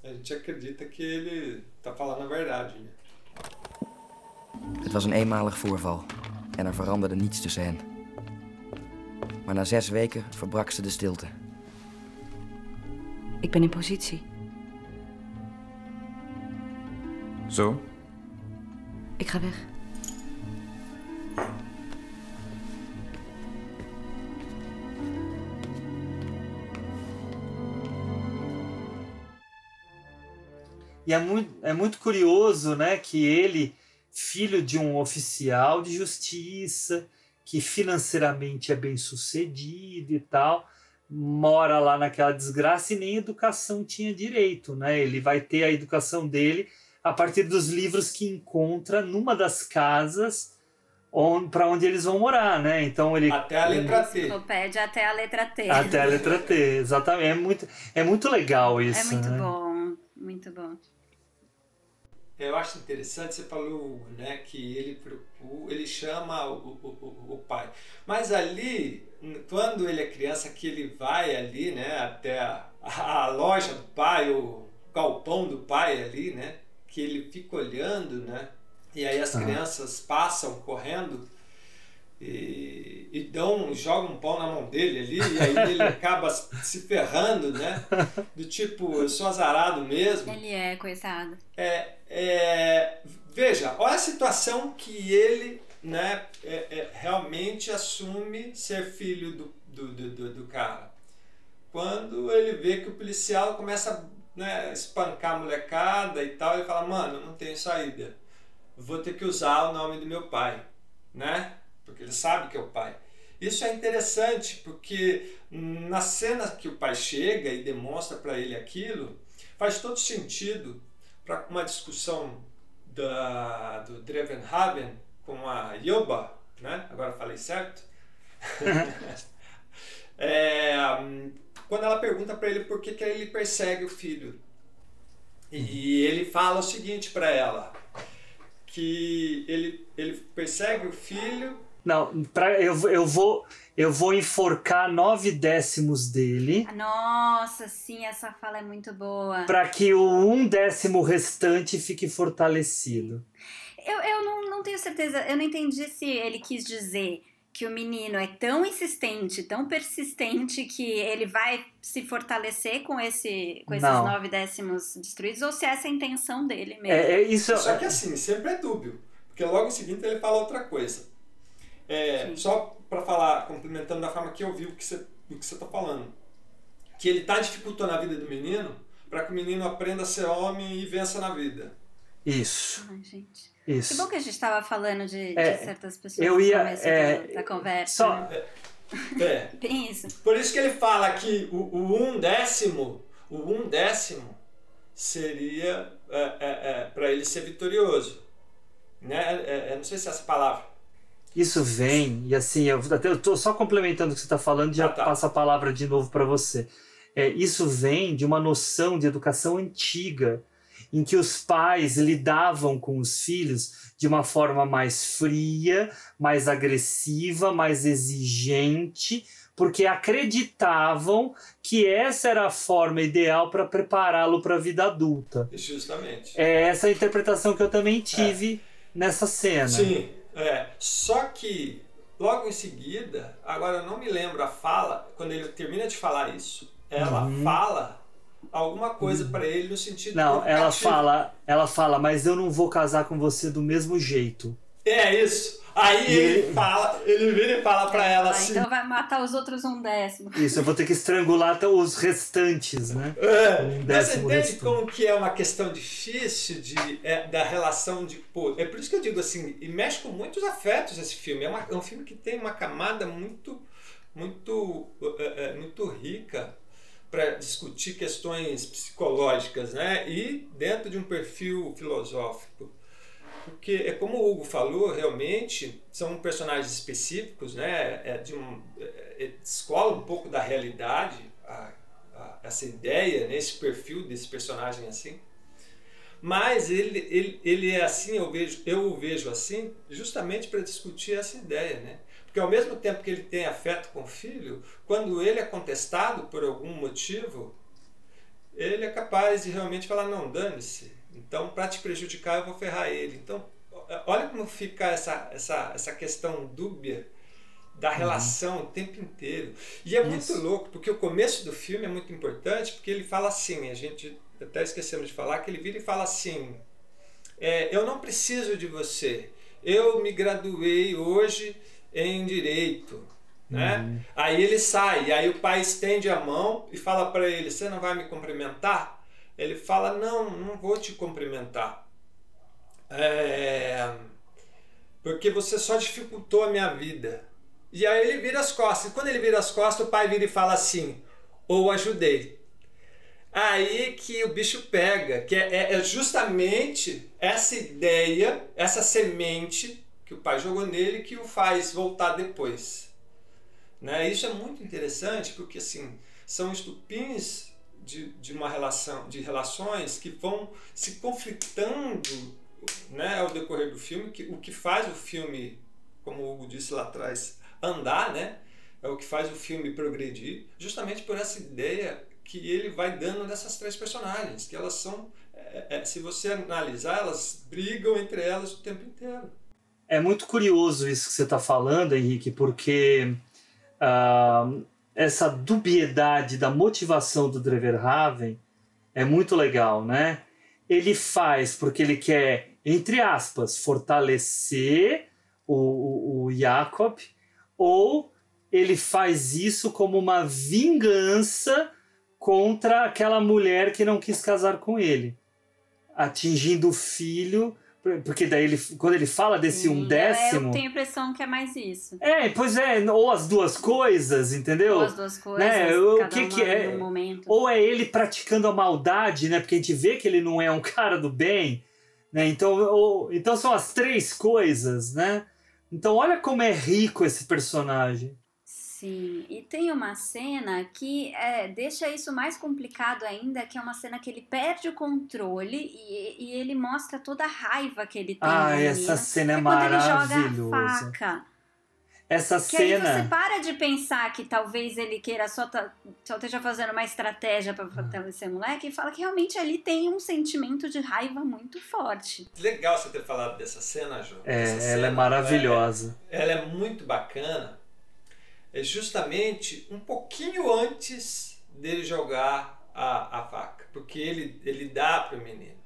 A gente acredita que ele está falando a verdade. Né? Het was een eenmalig voorval en er veranderde niets tussen hen. Maar na zes weken verbrak ze de stilte. Ik ben in positie. Zo? Ik ga weg. E é muito, é muito curioso, né, que ele filho de um oficial de justiça, que financeiramente é bem sucedido e tal, mora lá naquela desgraça e nem educação tinha direito, né? Ele vai ter a educação dele a partir dos livros que encontra numa das casas para onde eles vão morar, né? Então ele até a letra T. Enciclopédia até a letra T. Até a letra T, exatamente. É muito, é muito legal isso. É muito né? bom, muito bom. Eu acho interessante, você falou né, que ele, ele chama o, o, o, pai. Mas ali, quando ele é criança, que ele vai ali né, até a, a loja do pai, o galpão do pai ali, né? Que ele fica olhando, né? E aí as crianças passam correndo e, e dão, jogam um pau na mão dele ali, e aí ele acaba se ferrando, né? Do tipo, eu sou azarado mesmo. Ele é, coitado. É, é, veja, olha a situação que ele né, é, é, realmente assume ser filho do, do, do, do, cara. Quando ele vê que o policial começa a né, espancar a molecada e tal, ele fala, mano, não tenho saída. Vou ter que usar o nome do meu pai, né? Porque ele sabe que é o pai. Isso é interessante porque na cena que o pai chega e demonstra para ele aquilo, faz todo sentido para uma discussão da, do Drevenhaven com a Yoba, né? agora falei certo? é, quando ela pergunta para ele por que, que ele persegue o filho. E ele fala o seguinte para ela, que ele, ele persegue o filho não, pra, eu, eu, vou, eu vou enforcar nove décimos dele. Nossa, sim, essa fala é muito boa. Para que o um décimo restante fique fortalecido. Eu, eu não, não tenho certeza, eu não entendi se ele quis dizer que o menino é tão insistente, tão persistente que ele vai se fortalecer com esse com esses Não. nove décimos destruídos ou se essa é a intenção dele mesmo. É, é isso. Só que assim, sempre é dúbio. Porque logo em seguida ele fala outra coisa. É, só para falar, complementando da forma que eu vi o que você o que você tá falando. Que ele tá dificultando a vida do menino para que o menino aprenda a ser homem e vença na vida. Isso. Ai, gente. Isso. Que bom que a gente estava falando de, de É, certas pessoas eu no ia- começo é, da, da conversa. só- né? É. Tem isso. Por isso que ele fala que o, o um décimo, o um décimo seria para ele ser vitorioso. Né? É, é, não sei se é essa palavra. Isso vem, e assim, eu, até, eu tô só complementando o que você está falando e já Ah, tá. passo a palavra de novo para você. É, isso vem de uma noção de educação antiga, em que os pais lidavam com os filhos de uma forma mais fria, mais agressiva, mais exigente, porque acreditavam que essa era a forma ideal para prepará-lo para a vida adulta. Justamente. É essa a interpretação que eu também tive nessa cena. Sim, é. Só que logo em seguida, agora eu não me lembro a fala, quando ele termina de falar isso, ela Uhum. fala alguma coisa para ele no sentido Não, ela fala, ela fala, mas eu não vou casar com você do mesmo jeito. É isso. Aí E ele ele- fala, ele vira e fala para ela Ah, assim. Então vai matar os outros um décimo. Isso, eu vou ter que estrangular até os restantes, né? É, Um Você décimo entende restante. como que é uma questão difícil de, é, da relação de pô, É por isso que eu digo assim, e mexe com muitos afetos esse filme. É, uma- é um filme que tem uma camada muito, muito, é, é, muito rica para discutir questões psicológicas, né? E dentro de um perfil filosófico. Porque é como o Hugo falou, realmente são personagens específicos, né? É de um, é, é, um pouco da realidade a, a- essa ideia, né? esse perfil desse personagem assim. Mas ele, ele, ele é assim, eu vejo, eu o vejo assim, justamente para discutir essa ideia, né? Porque ao mesmo tempo que ele tem afeto com o filho, quando ele é contestado por algum motivo, ele é capaz de realmente falar, não, dane-se. Então, para te prejudicar, eu vou ferrar ele. Então, olha como fica essa, essa, essa questão dúbia da relação o tempo inteiro. E é muito Isso. louco, porque o começo do filme é muito importante, porque ele fala assim, a gente até esquecemos de falar, que ele vira e fala assim, é, eu não preciso de você, eu me graduei hoje em Direito, né? Aí ele sai, aí o pai estende a mão e fala para ele, você não vai me cumprimentar? Ele fala, não, não vou te cumprimentar. É, porque você só dificultou a minha vida. E aí ele vira as costas. E quando ele vira as costas, o pai vira e fala assim: ou ajudei. Aí que o bicho pega, que é, é- é justamente essa ideia, essa semente que o pai jogou nele que o faz voltar depois. Né? Isso é muito interessante porque assim são estupins de, de uma relação, de relações que vão se conflitando né, ao decorrer do filme, que, o que faz o filme, como o Hugo disse lá atrás, andar, né? É o que faz o filme progredir, justamente por essa ideia que ele vai dando dessas três personagens, que elas são, é, é, se você analisar, elas brigam entre elas o tempo inteiro. É muito curioso isso que você está falando, Henrique, porque ah, essa dubiedade da motivação do Dreverhaven é muito legal, né? Ele faz porque ele quer, entre aspas, fortalecer o, o, o Jacob, ou ele faz isso como uma vingança contra aquela mulher que não quis casar com ele, atingindo o filho, porque daí ele, quando ele fala desse um Sim, décimo, Eu tenho a impressão que é mais isso. é, pois é, ou as duas coisas, entendeu? Ou as duas coisas, Né? O que que é? momento. Ou é ele praticando a maldade, né? Porque a gente vê que ele não é um cara do bem, né? Então, ou- então são as três coisas, né? Então olha como é rico esse personagem. Sim, e tem uma cena que é, deixa isso mais complicado ainda, que é uma cena que ele perde o controle e, e ele mostra toda a raiva que ele tem. Ah, no essa menino. cena é quando ele joga a maravilhosa. faca. essa Que aí cena. você para de pensar que talvez ele queira só, tá, só esteja fazendo uma estratégia pra fortalecer o moleque e fala que realmente ali tem um sentimento de raiva muito forte. Legal você ter falado dessa cena, Ju. É, ela cena, é maravilhosa. é- ela é muito bacana. É justamente um pouquinho antes dele jogar a, a faca. Porque ele, ele dá pro menino.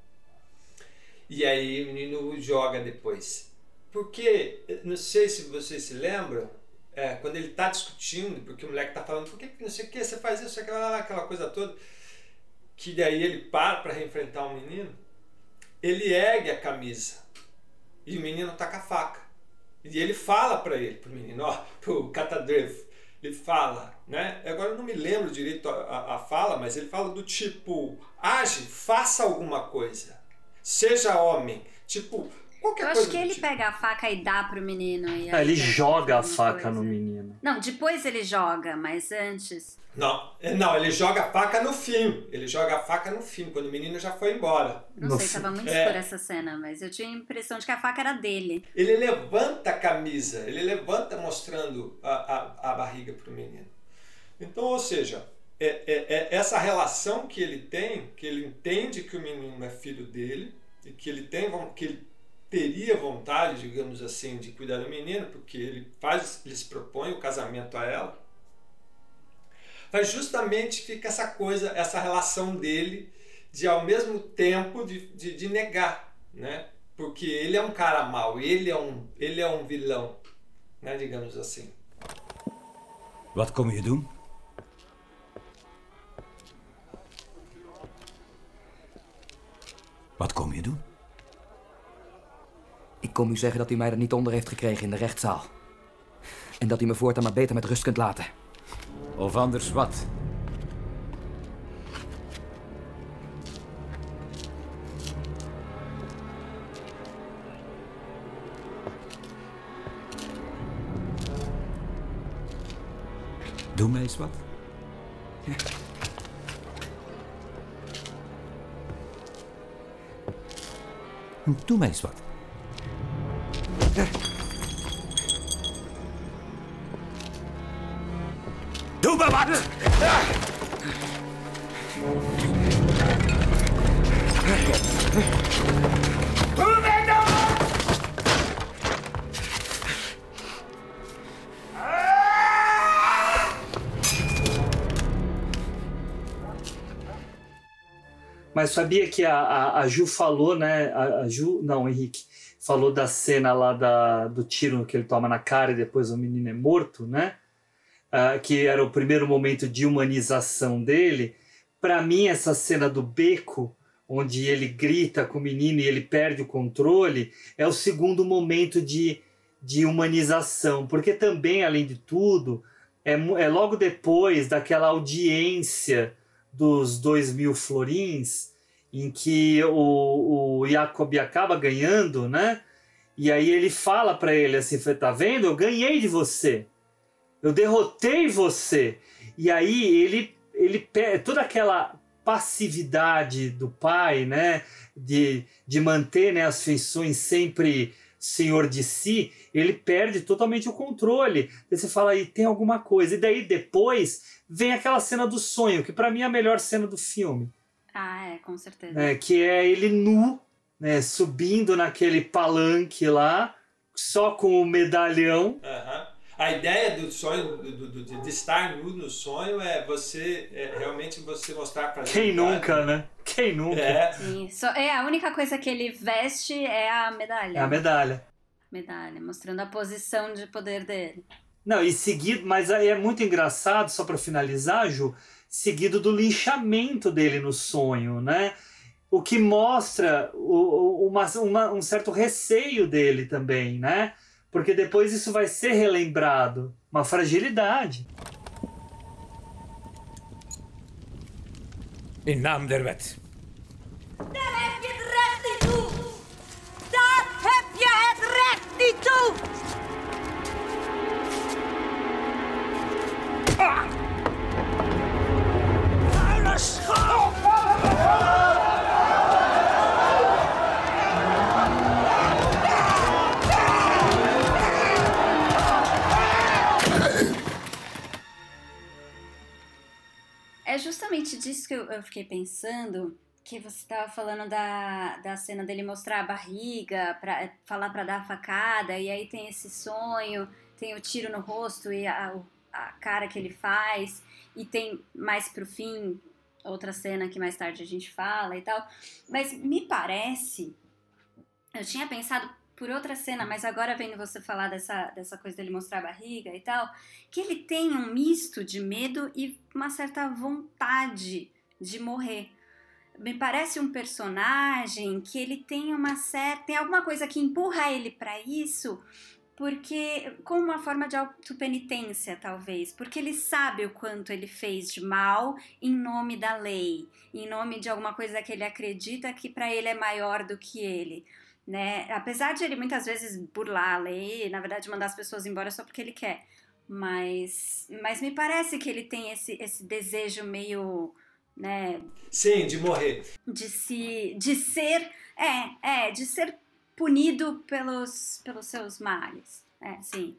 E aí o menino joga depois. Porque, não sei se vocês se lembram, é, quando ele tá discutindo, porque o moleque tá falando, por que não sei o que, você faz isso, aquela, aquela coisa toda, que daí ele para para reenfrentar o menino, ele ergue a camisa e o menino tá com a faca. E ele fala para ele, pro menino, ó, pro Catadrevo, ele fala, né? Agora eu não me lembro direito a, a, a fala, mas ele fala do tipo, age, faça alguma coisa, seja homem, tipo, qualquer Eu coisa. acho que do ele tipo. pega a faca e dá pro menino. E Ah, ele joga a faca alguma no coisa. menino. Não, depois ele joga, mas antes. Não, é, não, ele joga a faca no fim. Ele joga a faca no fim, quando o menino já foi embora. Não No sei, fi- tava muito É. escura essa cena, mas eu tinha a impressão de que a faca era dele. Ele levanta a camisa, ele levanta mostrando a, a, a barriga para o menino. Então, ou seja, é, é- é essa relação que ele tem, que ele entende que o menino é filho dele e que ele tem que ele teria vontade, digamos assim, de cuidar do menino, porque ele faz, ele se propõe o casamento a ela. Mas justamente fica essa coisa, essa relação dele de ao mesmo tempo de, de, de negar, né? Porque ele é um cara mau, ele é um, ele é um vilão, né? Digamos assim. Wat kom je doen? Wat kom je doen? Ik kom u zeggen dat u mij er niet onder heeft gekregen in de rechtszaal. En dat u me voortaan maar beter met rust kunt laten. Of anders wat? Doe mij eens wat. Doe mij eens wat. Sabia que a, a, a Ju falou, né? A, a Ju, não, o Henrique, falou da cena lá da, do tiro que ele toma na cara e depois o menino é morto, né? Ah, que era o primeiro momento de humanização dele. Para mim, essa cena do beco, onde ele grita com o menino e ele perde o controle, é o segundo momento de, de humanização. Porque também, além de tudo, é, é logo depois daquela audiência dos dois mil florins, em que o, o Jacob acaba ganhando, né? E aí ele fala para ele assim, tá vendo? Eu ganhei de você. Eu derrotei você. E aí ele ele toda aquela passividade do pai, né, de, de manter né, as feições sempre senhor de si, ele perde totalmente o controle. Aí você fala aí tem alguma coisa. E daí depois vem aquela cena do sonho, que para mim é a melhor cena do filme Ah, é, com certeza. né, que é ele nu, né, subindo naquele palanque lá, só com o medalhão. Aham. A ideia do sonho, do, do- do- de estar nu no sonho é você, é realmente você mostrar pra Quem nunca, né? Quem nunca? É. Só, é, a única coisa que ele veste é a medalha. É a medalha. Medalha, mostrando a posição de poder dele. Não, e seguido, mas aí é muito engraçado, só para finalizar, Ju, seguido do linchamento dele no sonho, né? O que mostra o, o- uma, uma- um certo receio dele também, né? Porque depois isso vai ser relembrado. Uma fragilidade. In naam der wet. Daar heb je het recht niet toe! Daar heb je het recht niet toe! É justamente disso que eu fiquei pensando que você estava falando da, da cena dele mostrar a barriga, pra, falar para dar a facada, e aí tem esse sonho, tem o tiro no rosto e a, a cara que ele faz, e tem mais para o fim outra cena que mais tarde a gente fala e tal. Mas me parece, eu tinha pensado por outra cena, mas agora vendo você falar dessa, dessa coisa dele mostrar a barriga e tal, que ele tem um misto de medo e uma certa vontade de morrer. Me parece um personagem que ele tem uma certa. tem alguma coisa que empurra ele para isso, porque como uma forma de autopenitência, talvez, porque ele sabe o quanto ele fez de mal em nome da lei, em nome de alguma coisa que ele acredita que para ele é maior do que ele. Né? Apesar de ele muitas vezes burlar a lei, na verdade mandar as pessoas embora só porque ele quer. Mas, mas me parece que ele tem esse, esse desejo meio, né? Sim, de morrer. De se, de ser, é, é, de ser punido pelos, pelos seus males. É, sim.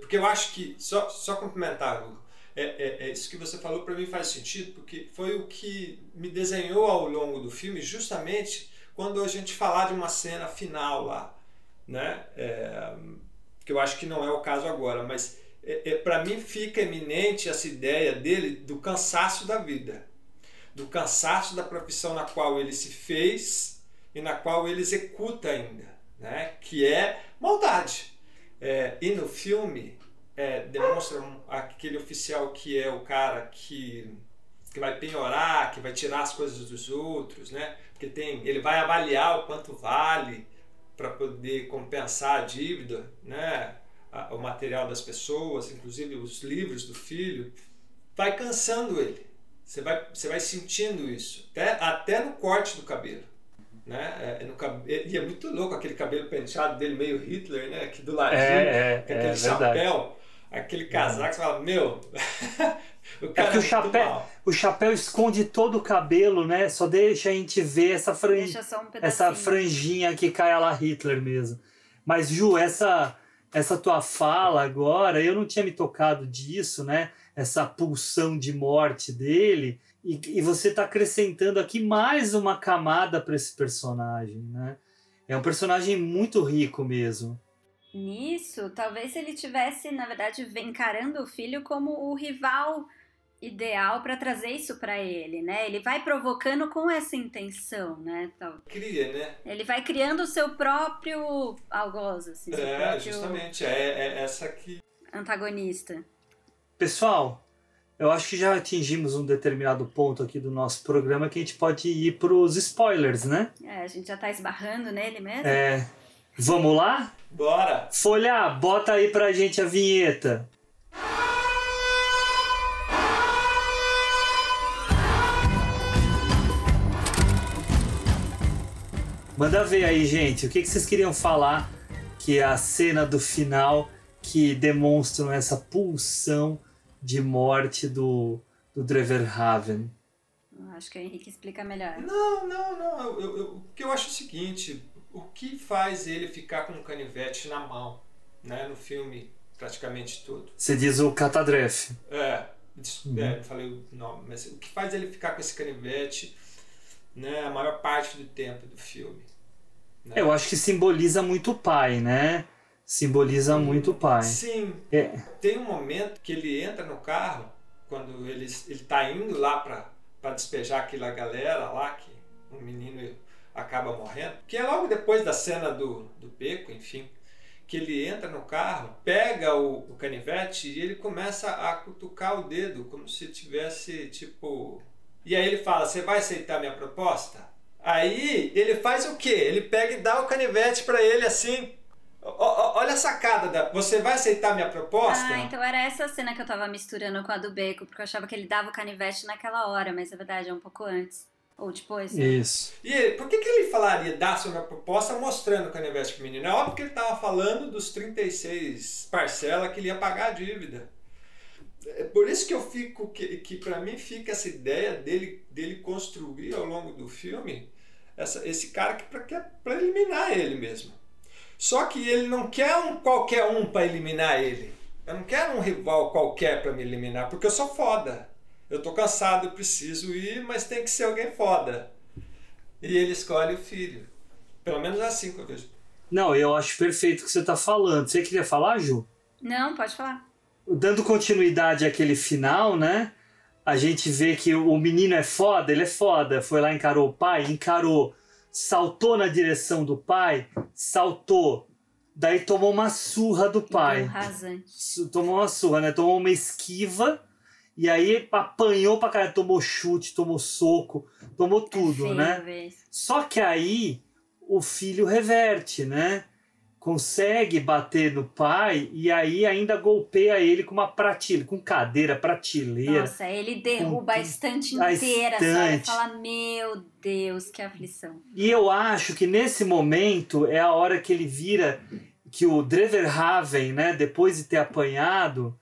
Porque eu acho que, só, só complementar, Hugo, é, é, é, isso que você falou para mim faz sentido, porque foi o que me desenhou ao longo do filme, justamente quando a gente falar de uma cena final lá, né? É, que eu acho que não é o caso agora, mas é, é para mim fica eminente essa ideia dele do cansaço da vida, do cansaço da profissão na qual ele se fez e na qual ele executa ainda, né? Que é maldade. É, e no filme é, demonstra aquele oficial que é o cara que que vai penhorar, que vai tirar as coisas dos outros, né? Porque tem, ele vai avaliar o quanto vale para poder compensar a dívida, né? o material das pessoas, inclusive os livros do filho, vai cansando ele. Você vai, você vai sentindo isso, até, até no corte do cabelo. Né? É, no, e é muito louco aquele cabelo penteado dele, meio Hitler, né? Aqui do ladinho, é, é, com aquele é chapéu, aquele casaco, você fala, meu, o cara é que o chapéu, o chapéu esconde todo o cabelo, né? Só deixa a gente ver essa, fran... um essa franjinha que cai lá Hitler mesmo. Mas, Ju, essa, essa tua fala agora, eu não tinha me tocado disso, né? Essa pulsão de morte dele. E, e você está acrescentando aqui mais uma camada para esse personagem, né? É um personagem muito rico mesmo. Nisso, talvez ele tivesse, na verdade, encarando o filho como o rival ideal para trazer isso para ele, né? Ele vai provocando com essa intenção, né? Tal. Cria, né? Ele vai criando o seu próprio algoz, assim. É, próprio justamente, é, é essa que... Antagonista. Pessoal, eu acho que já atingimos um determinado ponto aqui do nosso programa que a gente pode ir para os spoilers, né? É, a gente já tá esbarrando nele mesmo. É. Vamos lá? Bora! Folha, bota aí pra gente a vinheta. Manda ver aí, gente. O que, que vocês queriam falar que é a cena do final que demonstram essa pulsão de morte do, do Dreverhaven? Acho que o Henrique explica melhor. Não, não, não. Eu, eu, o que eu acho é o seguinte: o que faz ele ficar com um canivete na mão, né, no filme praticamente todo? Você diz o Catadref. É, uhum. é, não falei o nome, mas o que faz ele ficar com esse canivete né, a maior parte do tempo do filme. Né? Eu acho que simboliza muito o pai, né? Simboliza Sim. muito o pai. Sim. É. Tem um momento que ele entra no carro, quando ele, ele tá indo lá para despejar aquela galera lá, que um menino acaba morrendo, que é logo depois da cena do, do beco, enfim, que ele entra no carro, pega o, o canivete e ele começa a cutucar o dedo, como se tivesse tipo e aí ele fala: Você vai aceitar minha proposta? Aí ele faz o quê? Ele pega e dá o canivete para ele assim. Olha a sacada da. Você vai aceitar minha proposta? Ah, então era essa cena que eu tava misturando com a do Beco, porque eu achava que ele dava o canivete naquela hora, mas é verdade, é um pouco antes. Ou depois. Isso. E ele, por que, que ele falaria dar sua proposta mostrando o canivete pro menino? É óbvio que ele tava falando dos 36 parcelas que ele ia pagar a dívida. É por isso que eu fico que, que para mim fica essa ideia dele dele construir ao longo do filme essa, esse cara que para eliminar ele mesmo. Só que ele não quer um qualquer um para eliminar ele. Eu não quero um rival qualquer para me eliminar, porque eu sou foda. Eu tô cansado, eu preciso ir, mas tem que ser alguém foda. E ele escolhe o filho. Pelo menos é assim que eu vejo. Não, eu acho perfeito o que você está falando. Você queria falar, Ju? Não, pode falar. Dando continuidade àquele final, né? A gente vê que o menino é foda, ele é foda. Foi lá, encarou o pai, encarou, saltou na direção do pai, saltou. Daí tomou uma surra do pai. Rasante. Tomou uma surra, né? Tomou uma esquiva. E aí apanhou pra caralho, tomou chute, tomou soco, tomou tudo, feio, né? velho. Só que aí o filho reverte, né? Consegue bater no pai e aí ainda golpeia ele com uma prateleira, com cadeira, prateleira. Nossa, ele derruba a estante inteira, estante. Fala, meu Deus, que aflição. E eu acho que nesse momento é a hora que ele vira que o Dreverhaven, né, depois de ter apanhado,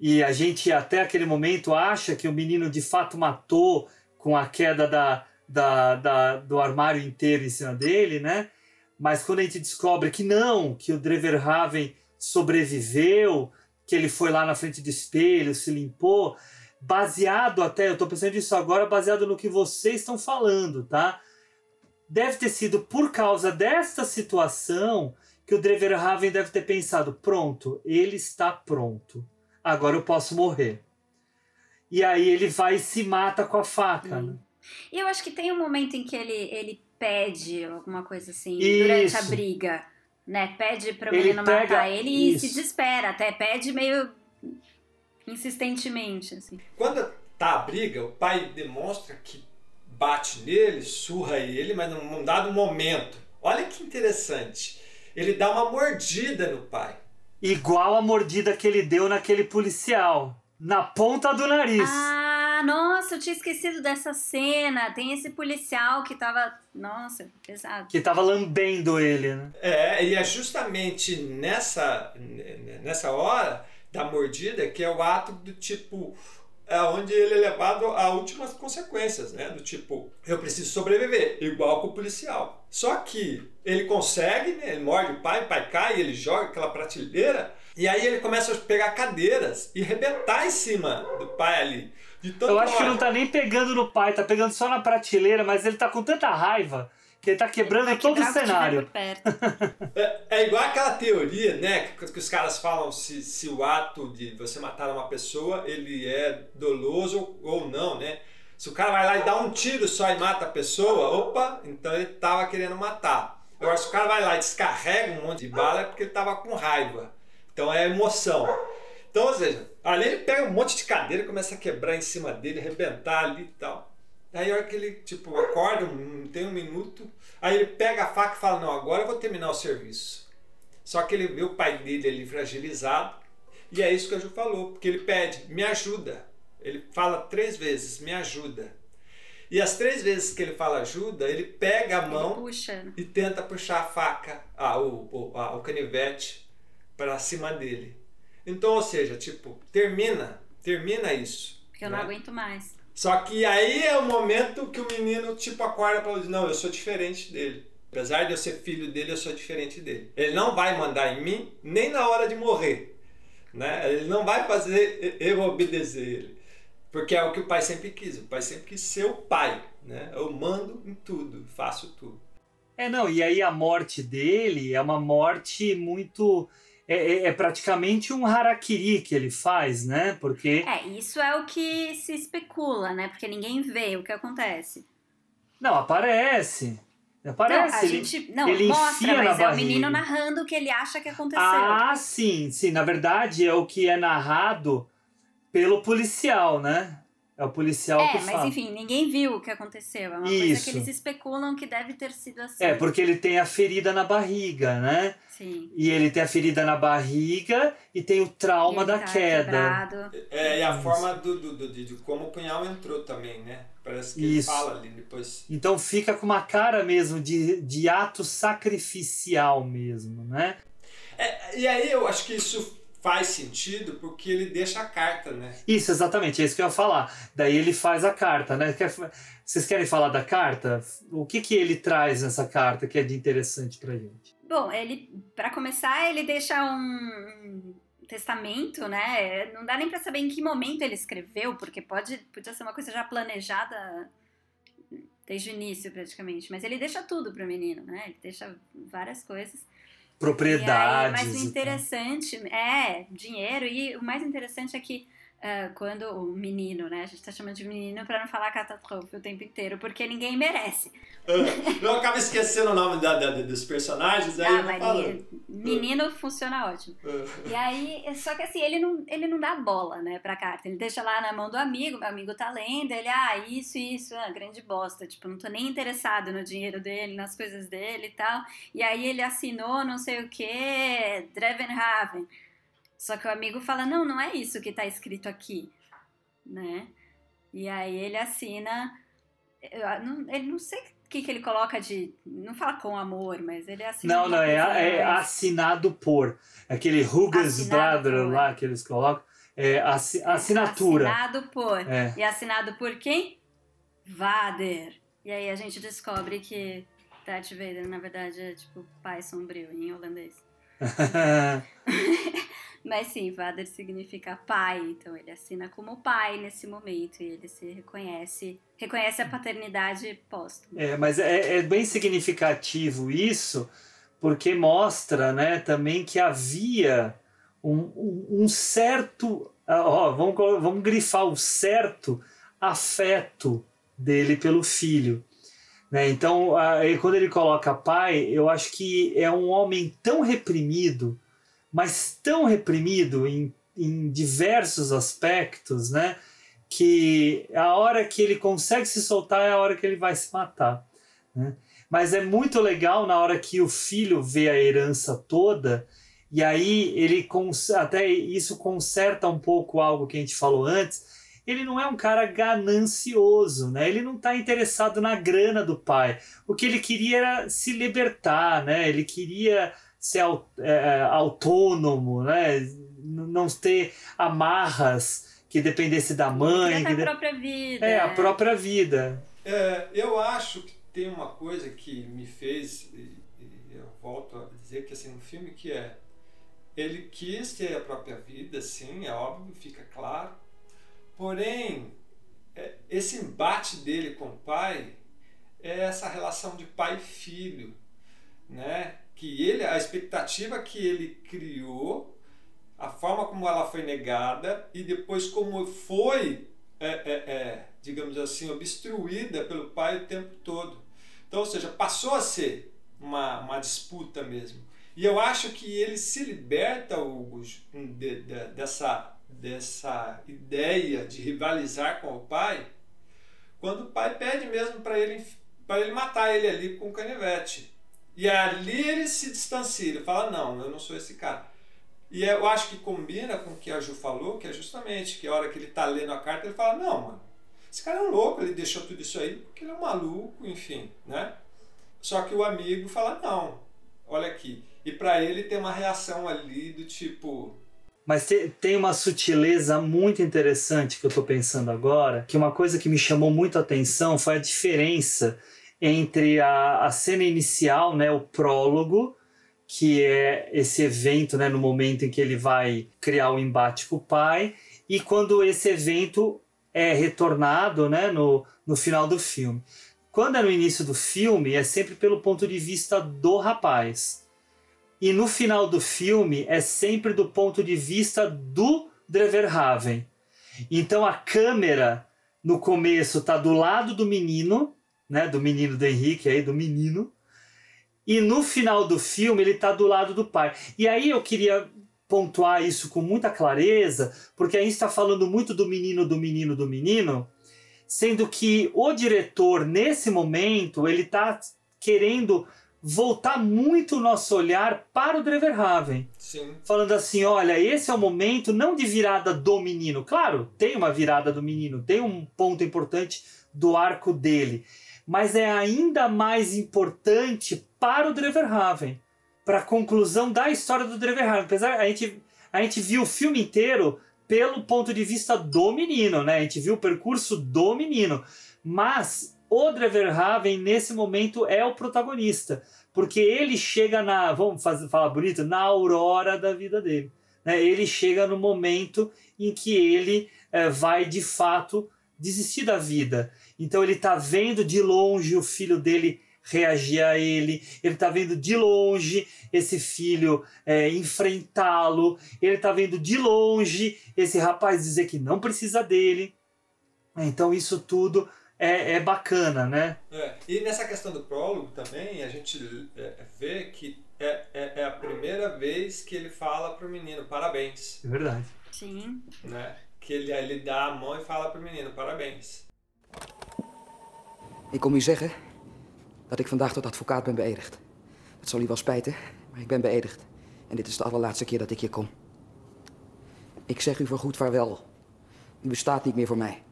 e a gente até aquele momento acha que o menino de fato matou com a queda da, da, da- do armário inteiro em cima dele, né? Mas quando a gente descobre que não, que o Dreverhaven sobreviveu, que ele foi lá na frente do espelho, se limpou, baseado até, eu tô pensando nisso agora, baseado no que vocês estão falando, tá? Deve ter sido por causa desta situação que o Dreverhaven deve ter pensado: pronto, ele está pronto, agora eu posso morrer. E aí ele vai e se mata com a faca. né? E eu acho que tem um momento em que ele, ele pede alguma coisa assim, Isso. durante a briga, né? Pede pro Ele menino pega- matar ele e isso. se desespera, até pede meio insistentemente, assim. Quando tá a briga, o pai demonstra que bate nele, surra ele, mas num dado momento. Olha que interessante. Ele dá uma mordida no pai. Igual a mordida que ele deu naquele policial, na ponta do nariz. Ah, nossa, eu tinha esquecido dessa cena. Tem esse policial que tava. Nossa, pesado. Que tava lambendo ele, né? É, e é justamente nessa, nessa hora da mordida que é o ato do tipo. É onde ele é levado a últimas consequências, né? Do tipo, eu preciso sobreviver, igual com o policial. Só que ele consegue, né? Ele morde o pai, o pai cai, ele joga aquela prateleira, e aí ele começa a pegar cadeiras e arrebentar em cima do pai ali. De tanto Eu acho que não tá nem pegando no pai, tá pegando só na prateleira, mas ele tá com tanta raiva que ele tá quebrando todo o Quebrar o cenário. É, é igual aquela teoria, né? Que, que os caras falam se, se o ato de você matar uma pessoa ele é doloso ou não, né? Se o cara vai lá e dá um tiro só e mata a pessoa, opa, então ele tava querendo matar. Agora, se o cara vai lá e descarrega um monte de bala, é porque ele tava com raiva. Então é emoção. Então, ou seja, ali ele pega um monte de cadeira e começa a quebrar em cima dele, arrebentar ali e tal. Aí a hora que ele, tipo, acorda, um- tem um minuto, aí ele pega a faca e fala, não, agora eu vou terminar o serviço. Só que ele vê o pai dele ali fragilizado, e é isso que a Ju falou, porque ele pede, me ajuda. Ele fala três vezes, me ajuda. E as três vezes que ele fala ajuda, ele pega a mão Puxa. e tenta puxar a faca, ah, o, o, a- o canivete, para cima dele. Então, ou seja, tipo, termina, termina isso. Porque eu não né? aguento mais. Só que aí é o momento que o menino tipo acorda para dizer, não, eu sou diferente dele. Apesar de eu ser filho dele, eu sou diferente dele. Ele não vai mandar em mim nem na hora de morrer, né? Ele não vai fazer eu obedecer ele, porque é o que o pai sempre quis. O pai sempre quis ser o pai, né? Eu mando em tudo, faço tudo. É, não, e aí a morte dele é uma morte muito. É, é- é praticamente um harakiri que ele faz, né? Porque. É, isso é o que se especula, né? Porque ninguém vê o que acontece. Não, aparece. Aparece. não, a ele, gente. Não, ele mostra, enfia mas é o barriga. menino narrando o que ele acha que aconteceu. Ah, sim, sim. Na verdade, é o que é narrado pelo policial, né? É o policial é, que mas fala. enfim, ninguém viu o que aconteceu. É uma coisa Isso. que eles especulam que deve ter sido assim. É, porque ele tem a ferida na barriga, né? Sim. E ele tem a ferida na barriga e tem o trauma Ele da tá queda. quebrado. É, e a forma do, do, do- de, de como o punhal entrou também, né? Parece que Isso. ele fala ali depois. Então fica com uma cara mesmo de, de ato sacrificial mesmo, né? É, e aí eu acho que isso faz sentido porque ele deixa a carta, né? Isso, exatamente, é isso que eu ia falar. Daí ele faz a carta, né? Quer- Vocês querem falar da carta? O que, que ele traz nessa carta que é de interessante pra gente? Bom, ele, para começar, ele deixa um, testamento, né? Não dá nem pra saber em que momento ele escreveu, porque pode, podia ser uma coisa já planejada desde o início, praticamente. Mas ele deixa tudo pro menino, né? Ele deixa várias coisas. Propriedades. E aí, mas o interessante é dinheiro, e o mais interessante é que uh, quando o menino, né? A gente tá chamando de menino para não falar catástrofe o tempo inteiro, porque ninguém merece. Uh, eu acabo esquecendo o nome da, da, dos personagens, aí ah, eu falo. Menino funciona ótimo. Uh. E aí, só que assim, ele não, ele não dá bola, né, pra carta. Ele deixa lá na mão do amigo, meu amigo tá lendo, ele, ah, isso, isso, ah, grande bosta. Tipo, não tô nem interessado no dinheiro dele, nas coisas dele e tal. E aí ele assinou não sei o que, Drevenhaven. Só que o amigo fala: não, não é isso que está escrito aqui, né? E aí ele assina. Ele não sei o que, que ele coloca de. Não fala com amor, mas ele assina. Não, não, é, é assinado por. Aquele Hugas Brother lá que eles colocam. É assinatura. Assinado por. É. E assinado por quem? Vader. E aí a gente descobre que Darth Vader, na verdade, é tipo pai sombrio em holandês. Mas sim, Vader significa pai, então ele assina como pai nesse momento e ele se reconhece, reconhece a paternidade póstuma. É, mas é, é bem significativo isso, porque mostra né, também que havia um, um, um certo, ó, vamos, vamos grifar o certo afeto dele pelo filho. Né? Então, quando ele coloca pai, eu acho que é um homem tão reprimido mas tão reprimido em, em diversos aspectos, né? Que a hora que ele consegue se soltar é a hora que ele vai se matar. Né? Mas é muito legal na hora que o filho vê a herança toda, e aí ele até isso conserta um pouco algo que a gente falou antes. Ele não é um cara ganancioso, né? Ele não está interessado na grana do pai. O que ele queria era se libertar, né? Ele queria ser é, autônomo, né? não ter amarras que dependesse da mãe. Que de... a própria vida. É, a própria vida. É, eu acho que tem uma coisa que me fez, e, e eu volto a dizer que assim, um filme que é ele quis ter a própria vida, sim, é óbvio, fica claro. Porém, é, esse embate dele com o pai é essa relação de pai e filho, né? Que ele, a expectativa que ele criou, a forma como ela foi negada e depois como foi, é, é, é, digamos assim, obstruída pelo pai o tempo todo. Então, ou seja, passou a ser uma, uma disputa mesmo. E eu acho que ele se liberta, Hugo, de, de, dessa, dessa ideia de rivalizar com o pai, quando o pai pede mesmo para ele, ele matar ele ali com o canivete. E ali ele se distancia, ele fala: Não, eu não sou esse cara. E eu acho que combina com o que a Ju falou, que é justamente que a hora que ele está lendo a carta, ele fala: Não, mano, esse cara é um louco, ele deixou tudo isso aí porque ele é um maluco, enfim, né? Só que o amigo fala: Não, olha aqui. E para ele tem uma reação ali do tipo. Mas tem uma sutileza muito interessante que eu estou pensando agora, que uma coisa que me chamou muito a atenção foi a diferença entre a, a cena inicial, né, o prólogo, que é esse evento, né, no momento em que ele vai criar o embate com o pai, e quando esse evento é retornado, né, no, no final do filme. Quando é no início do filme, é sempre pelo ponto de vista do rapaz. E no final do filme, é sempre do ponto de vista do Dreverhaven. Então a câmera, no começo, está do lado do menino, né, do menino do Henrique aí, do menino. E no final do filme ele está do lado do pai. E aí eu queria pontuar isso com muita clareza, porque a gente está falando muito do menino, do menino, do menino, sendo que o diretor nesse momento ele está querendo voltar muito o nosso olhar para o Dreverhaven. Sim. Falando assim, olha, esse é o momento não de virada do menino. Claro, tem uma virada do menino, tem um ponto importante do arco dele mas é ainda mais importante para o Dreverhaven, para a conclusão da história do Dreverhaven. Apesar a gente a gente viu o filme inteiro pelo ponto de vista do menino, né? A gente viu o percurso do menino, mas o Dreverhaven nesse momento é o protagonista, porque ele chega na, vamos fazer, falar bonito, na aurora da vida dele. né, ele chega no momento em que ele é, vai de fato desistir da vida. Então ele está vendo de longe o filho dele reagir a ele, ele está vendo de longe esse filho é, enfrentá-lo, ele está vendo de longe esse rapaz dizer que não precisa dele. Então isso tudo é, é bacana, né? É. E nessa questão do prólogo também, a gente é, vê que é, é, é, a primeira vez que ele fala pro menino parabéns. É verdade. Sim. Né? Que ele, ele dá a mão e fala pro menino parabéns. Ik kom u zeggen dat ik vandaag tot advocaat ben beëdigd. Het zal u wel spijten, maar ik ben beëdigd. En dit is de allerlaatste keer dat ik hier kom. Ik zeg u voorgoed vaarwel. U bestaat niet meer voor mij.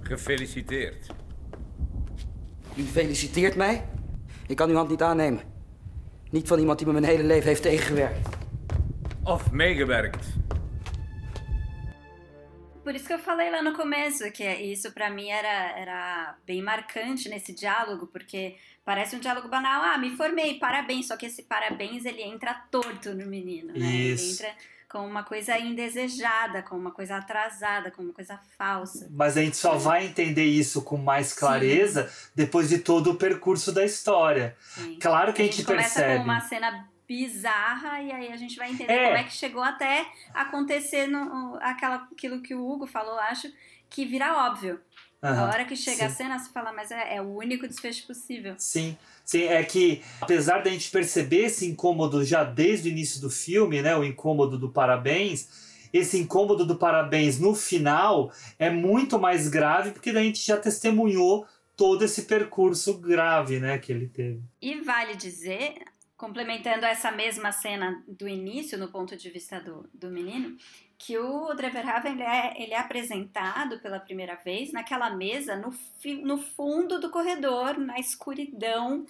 Gefeliciteerd. U feliciteert mij? Ik kan uw hand niet aannemen. Niet van iemand die me mijn hele leven heeft tegengewerkt. Of meegewerkt. Por isso que eu falei lá no começo, que isso para mim era, era bem marcante nesse diálogo, porque parece um diálogo banal. Ah, me formei, parabéns. Só que esse parabéns ele entra torto no menino, né? Isso. Ele entra com uma coisa indesejada, com uma coisa atrasada, com uma coisa falsa. Mas a gente só vai entender isso com mais clareza Sim. depois de todo o percurso da história. Sim. Claro que a, a gente, gente percebe. Começa com uma cena bizarra e aí a gente vai entender É. como é que chegou até acontecer no, aquela, aquilo que o Hugo falou, acho, que vira óbvio. A Aham, hora que chega a sim. cena, você fala, mas é, é o único desfecho possível. Sim, sim, é que apesar da gente perceber esse incômodo já desde o início do filme, né, o incômodo do parabéns, esse incômodo do parabéns no final é muito mais grave porque a gente já testemunhou todo esse percurso grave, né, que ele teve. E vale dizer, complementando essa mesma cena do início, no ponto de vista do, do menino, que o Dreverhaven ele é, ele é apresentado pela primeira vez naquela mesa no, fi- no fundo do corredor, na escuridão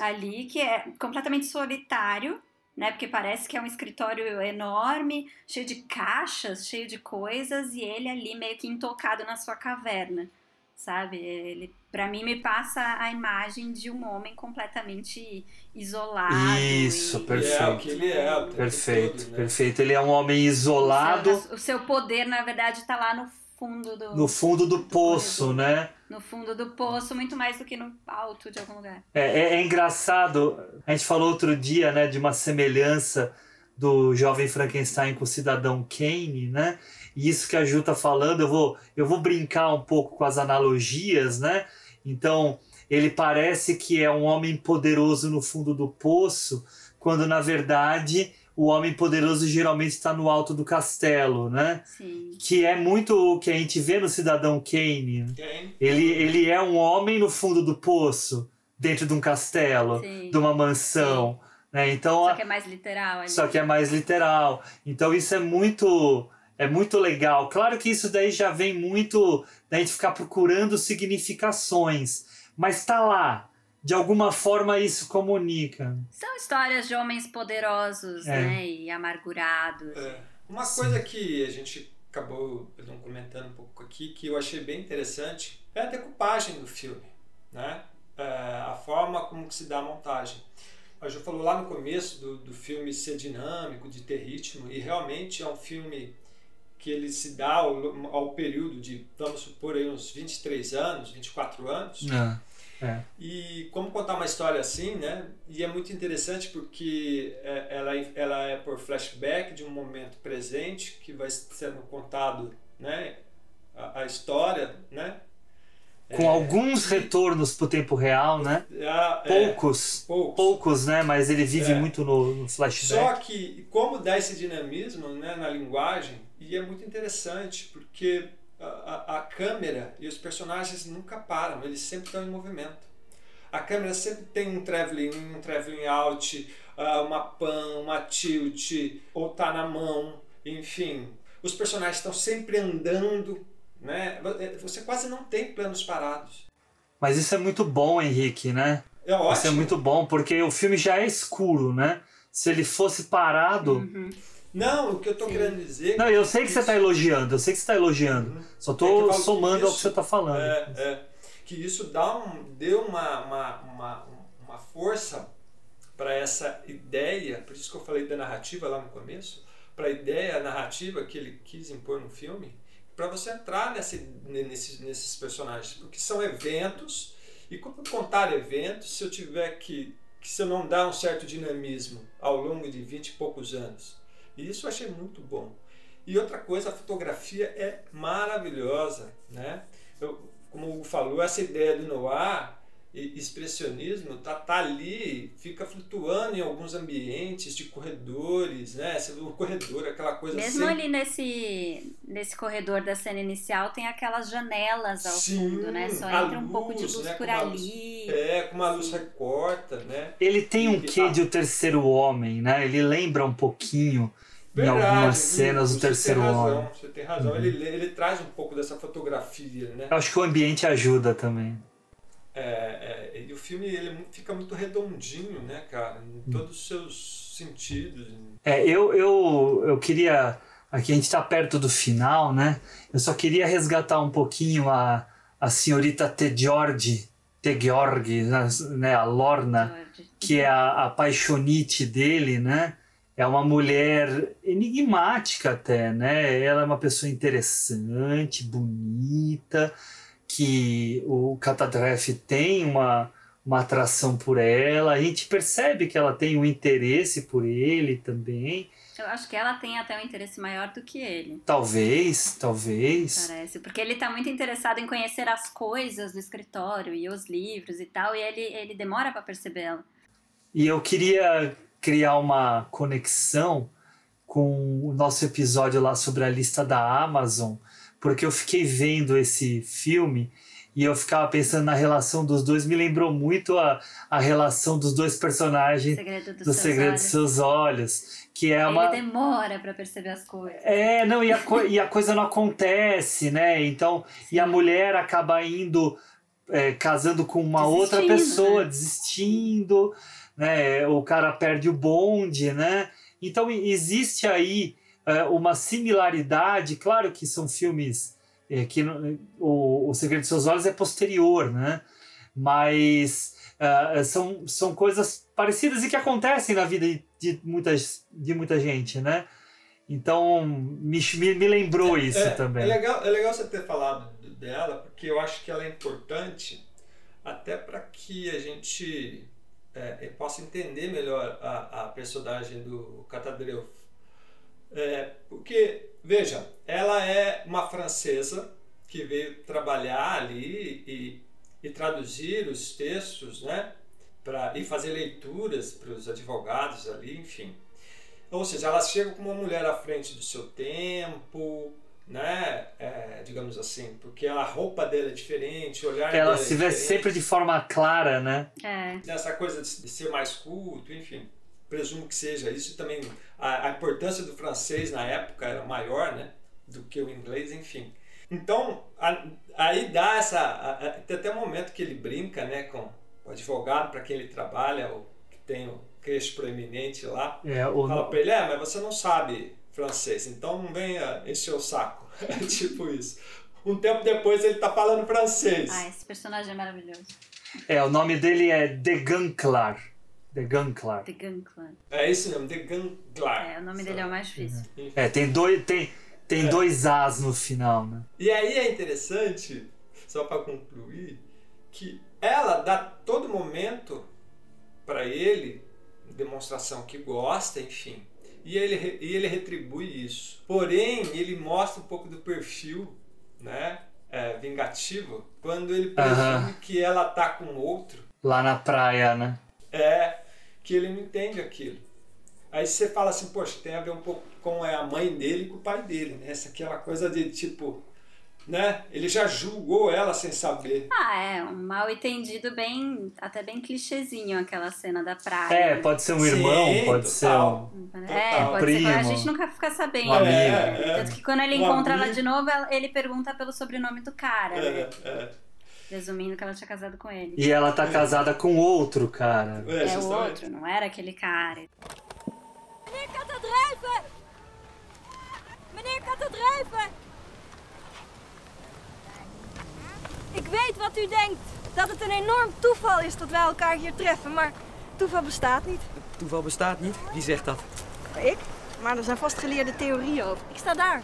ali, que é completamente solitário, né? Porque parece que é um escritório enorme, cheio de caixas, cheio de coisas, e ele ali meio que intocado na sua caverna, sabe? Ele, para mim, me passa a imagem de um homem completamente isolado. Isso, e- perfeito. É o que ele é. o tempo Perfeito, todo, né? perfeito. Ele é um homem isolado O seu poder, na verdade, está lá no fundo do, no fundo do poço, né? no fundo do poço, muito mais do que no alto de algum lugar. É, é- é engraçado, a gente falou outro dia, né, de uma semelhança do jovem Frankenstein com o cidadão Kane, né? E isso que a Ju tá falando, eu vou, eu vou brincar um pouco com as analogias, né? Então, ele parece que é um homem poderoso no fundo do poço, quando na verdade o homem poderoso geralmente está no alto do castelo, né? Sim. Que é muito o que a gente vê no cidadão Kane. Ele, ele é um homem no fundo do poço, dentro de um castelo, Sim. de uma mansão. Né? Então, Só que é mais literal ali. só que é mais literal. Então isso é muito é muito legal. Claro que isso daí já vem muito da gente ficar procurando significações, mas tá lá. De alguma forma isso comunica. São histórias de homens poderosos, É. né? E amargurados. É. Uma coisa que a gente acabou não comentando um pouco aqui, que eu achei bem interessante, é a decupagem do filme, né? É, a forma como que se dá a montagem. A Ju falou lá no começo do, do filme ser dinâmico, de ter ritmo, e realmente é um filme que ele se dá ao, ao período de, vamos supor, aí uns 23 anos, 24 anos. É. E como contar uma história assim, né? E é muito interessante porque é, ela, ela é por flashback de um momento presente que vai sendo contado, né? A, a história, né? Com alguns retornos pro tempo real, né? Ah, é, poucos, poucos, né? Mas ele vive É. muito no, no flashback. Só que como dá esse dinamismo né, na linguagem, e é muito interessante, porque a, a, a câmera e os personagens nunca param, eles sempre estão em movimento. A câmera sempre tem um traveling in, um traveling out, ah, uma pan, uma tilt, ou tá na mão, enfim. Os personagens estão sempre andando, né? Você quase não tem planos parados. Mas isso é muito bom, Henrique, né? É ótimo. Isso é muito bom, porque o filme já é escuro, né? Se ele fosse parado. Uhum. Não, o que eu tô querendo dizer. Não, eu sei que você está elogiando, eu sei que você está elogiando. Só É que tô eu falo somando ao que isso. você está falando. É, é. que isso dá um, deu uma, uma, uma, uma força para essa ideia, por isso que eu falei da narrativa lá no começo, para a ideia narrativa que ele quis impor no filme, para você entrar nesse, nesse, nesses personagens, porque são eventos, e como contar eventos se eu tiver que, que se eu não dar um certo dinamismo ao longo de 20 e poucos anos? E isso eu achei muito bom. E outra coisa, a fotografia é maravilhosa, né? Eu, como o Hugo falou, essa ideia do noir e expressionismo tá, tá ali, fica flutuando em alguns ambientes de corredores, né? O corredor, aquela coisa Mesmo assim. ali nesse, nesse corredor da cena inicial, tem aquelas janelas ao Sim, fundo, né? Só a entra um pouco de luz, luz né, por ali. É, com uma luz recorta, né? Ele tem um E- quê de o terceiro homem, né? Ele lembra um pouquinho em Verdade, algumas viu? cenas do terceiro tem razão, homem. Você tem razão. Uhum. Ele, ele traz um pouco dessa fotografia, né? Eu acho que o ambiente ajuda também. É, é, e o filme ele fica muito redondinho, né, cara? Em todos os seus sentidos. É, eu, eu, eu queria. Aqui a gente está perto do final, né? Eu só queria resgatar um pouquinho a, a senhorita Te George, George, né? A Lorna, que é a, a paixonite dele, né? É uma mulher enigmática até, né? Ela é uma pessoa interessante, bonita, que o Catadref tem uma, uma atração por ela. A gente percebe que ela tem um interesse por ele também. Eu acho que ela tem até um interesse maior do que ele. Talvez, talvez. Parece, porque ele tá muito interessado em conhecer as coisas do escritório e os livros e tal, e ele, ele demora para percebê-la. E eu queria criar uma conexão com o nosso episódio lá sobre a lista da Amazon, porque eu fiquei vendo esse filme e eu ficava pensando na relação dos dois. Me lembrou muito a, a relação dos dois personagens Segredo do Seus Segredo dos. Seus Olhos, que é uma. Ele demora para perceber as coisas. É, não, e a, co- e a coisa não acontece, né? Então, e a mulher acaba indo é, casando com uma outra Desistindo, pessoa, né? desistindo, né? O cara perde o bonde, né? Então, existe aí é, uma similaridade, claro que são filmes é, que o, o Segredo dos Seus Olhos é posterior, né? Mas ah, são, são coisas parecidas e que acontecem na vida de, muitas, de muita gente, né? Então, me, me, lembrou isso é, também. É legal, é legal você ter falado dela, porque eu acho que ela é importante até para que a gente é, possa entender melhor a, a personagem do Catadreu. É, porque, veja, ela é uma francesa que veio trabalhar ali e, e traduzir os textos, né? Pra, e fazer leituras para os advogados ali, enfim. Ou seja, ela chega como uma mulher à frente do seu tempo, né? É, digamos assim, porque a roupa dela é diferente, o olhar Ela dela é se vê sempre de forma clara, né? É. Essa coisa de ser mais culto, enfim. Presumo que seja isso. E também a, a importância do francês na época era maior, né? Do que o inglês, enfim. Então, a- aí dá essa. a- a- tem até um momento que ele brinca, né? Com o advogado para quem ele trabalha, o que tem o queixo proeminente lá. É, o- Fala pra ele: é, mas você não sabe francês, então não venha encher o saco. É tipo isso. Um tempo depois ele tá falando francês. Ah, esse personagem é maravilhoso. É, o nome dele é De Ganclar. De Ganclar. The Gun Clan. É isso mesmo, The Ganglar. É, o nome dele é o mais difícil. É, tem dois, tem, tem É. dois As no final, né? E aí é interessante, só para concluir, que ela dá todo momento para ele demonstração que gosta, enfim. E ele, e ele retribui isso. Porém, ele mostra um pouco do perfil, né? é, vingativo, quando ele presume Aham. que ela tá com outro, Lá na praia, né? é que ele não entende aquilo. Aí você fala assim, poxa, tem a ver um pouco com é, a mãe dele e com o pai dele, né? Essa aquela coisa de tipo, né? Ele já julgou ela sem saber. Ah, é, um mal entendido bem, até bem clichêzinho aquela cena da praia. É, pode ser um irmão, Sim, pode ser total. um. É, pode Primo. ser. A gente nunca fica sabendo. Um amigo. É, é. Tanto que quando ele Um encontra ela de novo, ele pergunta pelo sobrenome do cara, né? É, é. Presumindo que ela tinha casado com ele. E ela tá casada com outro cara. É o outro, não era aquele cara. Meneer Katendrijven! Meneer Katendrijven! Ik weet wat u denkt. Dat het een enorm toeval is dat wij elkaar hier treffen, maar toeval bestaat niet. Toeval bestaat niet. Wie zegt dat? Ik? Maar er zijn vastgeleerde theorieën over. Ik sta daar.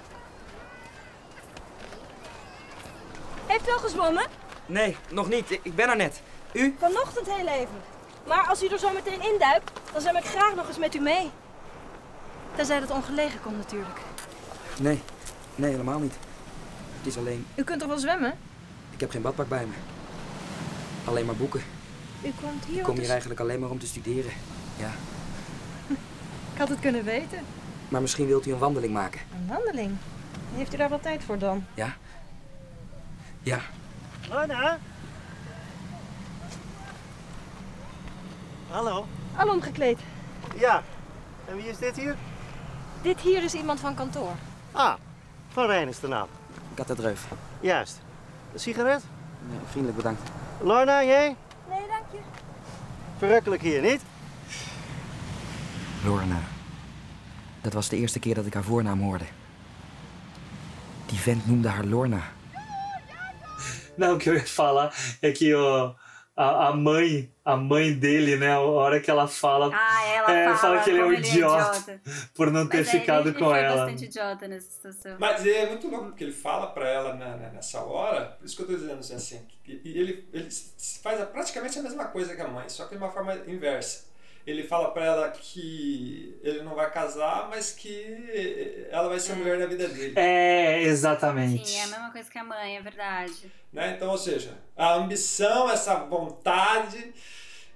Heeft u al gezwommen? Nee, nog niet. Ik ik ben er net. U? Vanochtend heel even. Maar als u er zo meteen induikt, dan zwem ik graag nog eens met u mee. Tenzij dat ongelegen komt natuurlijk. Nee. Nee, helemaal niet. Het is alleen... U kunt toch wel zwemmen? Ik heb geen badpak bij me. Alleen maar boeken. U komt hier Ik om kom hier eigenlijk alleen maar om te studeren. Ja. Ik had het kunnen weten. Maar misschien wilt u een wandeling maken. Een wandeling? Heeft u daar wel tijd voor dan? Ja? Ja. Lorna? Hallo? Al omgekleed. Ja. En wie is dit hier? Dit hier is iemand van kantoor. Ah, van Rijn is de naam. Katadreuf. Juist. Een sigaret? Nee, vriendelijk bedankt. Lorna, jij? Nee, dank je. Verrukkelijk hier, niet? Lorna. Dat was de eerste keer dat ik haar voornaam hoorde. Die vent noemde haar Lorna. Não, o que eu ia falar é que ó, a, a mãe, a mãe dele, né, a hora que ela fala, Ah, ela é, fala, que ele é um é idiota, idiota. por não ter Mas aí ficado ele, com ele foi ela. bastante idiota nessa situação. Mas é muito louco, porque ele fala pra ela na- na- nessa hora, por isso que eu tô dizendo assim, e ele, ele faz a- praticamente a mesma coisa que a mãe, só que de uma forma inversa. Ele fala pra ela que ele não vai casar, mas que ela vai ser a mulher da vida dele. É, exatamente. Sim, é a mesma coisa que a mãe, é verdade. Né? Então, ou seja, a ambição, essa vontade,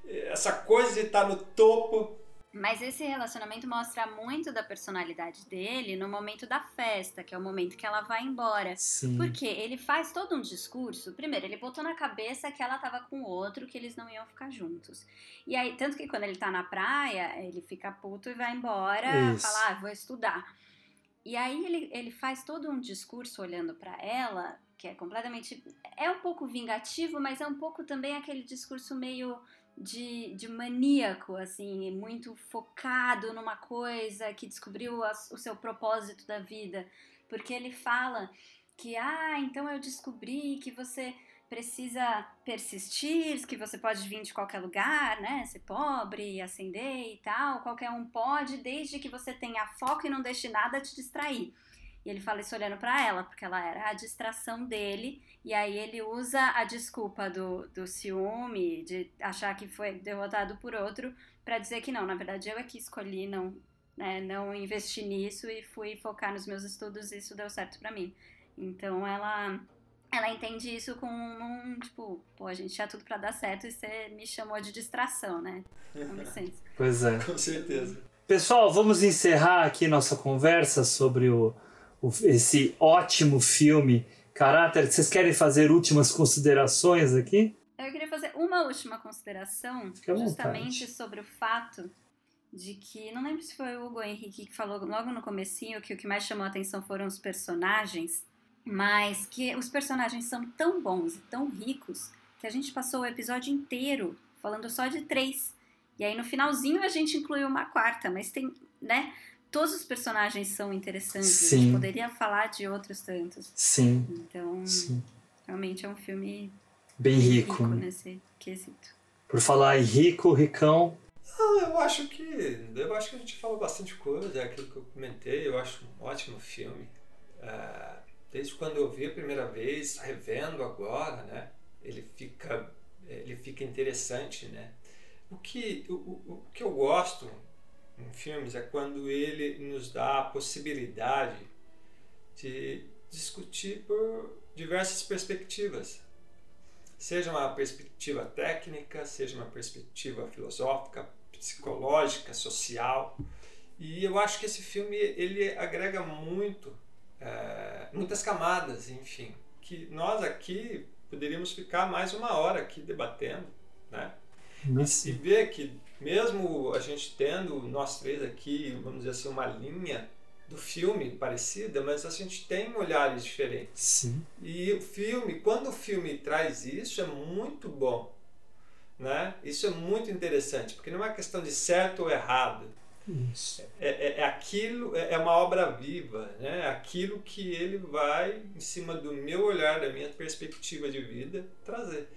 essa coisa de estar no topo. Mas esse relacionamento mostra muito da personalidade dele no momento da festa, que é o momento que ela vai embora. Sim. Porque ele faz todo um discurso. Primeiro, ele botou na cabeça que ela tava com outro, que eles não iam ficar juntos. E aí, tanto que quando ele tá na praia, ele fica puto e vai embora, Isso. fala, ah, vou estudar. E aí ele, ele faz todo um discurso olhando pra ela, que é completamente. É um pouco vingativo, mas é um pouco também aquele discurso meio de, de maníaco, assim, muito focado numa coisa, que descobriu as- o seu propósito da vida. Porque ele fala que, ah, então eu descobri que você precisa persistir, que você pode vir de qualquer lugar, né? Ser pobre, ascender e tal, qualquer um pode, desde que você tenha foco e não deixe nada te distrair. E ele fala isso olhando pra ela, porque ela era a distração dele, e aí ele usa a desculpa do, do ciúme, de achar que foi derrotado por outro, pra dizer que não, na verdade eu é que escolhi não, né, não investir nisso e fui focar nos meus estudos e isso deu certo pra mim. Então ela ela entende isso com um, tipo, pô, a gente tinha tudo pra dar certo e você me chamou de distração, né? Com licença. Pois é. Com certeza. Pessoal, vamos encerrar aqui nossa conversa sobre o- esse ótimo filme Caráter. Vocês querem fazer últimas considerações aqui? Eu queria fazer uma última consideração, justamente sobre o fato de que, não lembro se foi o Hugo Henrique que falou logo no comecinho que o que mais chamou a atenção foram os personagens, mas que os personagens são tão bons e tão ricos que a gente passou o episódio inteiro falando só de três. E aí no finalzinho a gente incluiu uma quarta, mas tem, né? Todos os personagens são interessantes. A Sim. gente poderia falar de outros tantos. Sim. Então, Sim. realmente é um filme Bem rico. rico nesse quesito. Por falar em rico, ricão. Não, eu acho que. Eu acho que a gente falou bastante coisa, é aquilo que eu comentei, eu acho um ótimo filme. Ah, desde quando eu vi a primeira vez, revendo agora, né? Ele fica, ele fica interessante, né? O que, o, o, o que eu gosto em filmes é quando ele nos dá a possibilidade de discutir por diversas perspectivas. Seja uma perspectiva técnica, seja uma perspectiva filosófica, psicológica, social. E eu acho que esse filme ele agrega muito, eh, muitas camadas, enfim, que nós aqui poderíamos ficar mais uma hora aqui debatendo, né? E ver que mesmo a gente tendo nós três aqui, vamos dizer assim, uma linha do filme parecida, mas a gente tem olhares diferentes. Sim. E o filme, quando o filme traz isso, é muito bom. Né? Isso é muito interessante, porque não é questão de certo ou errado. É, é, é aquilo, é, é uma obra viva, né? É aquilo que ele vai, em cima do meu olhar, da minha perspectiva de vida, trazer.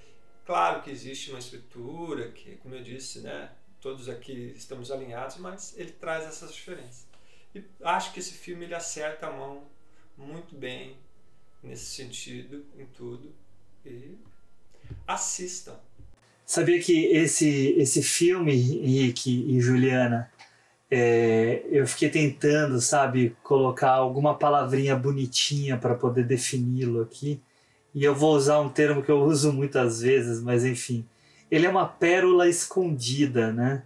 Claro que existe uma estrutura, que, como eu disse, né? Todos aqui estamos alinhados, mas ele traz essas diferenças. E acho que esse filme ele acerta a mão muito bem nesse sentido, em tudo. E assistam. Sabia que esse, esse filme, Henrique e Juliana, é, eu fiquei tentando, sabe, colocar alguma palavrinha bonitinha para poder defini-lo aqui. E eu vou usar um termo que eu uso muitas vezes, mas enfim. Ele é uma pérola escondida, né?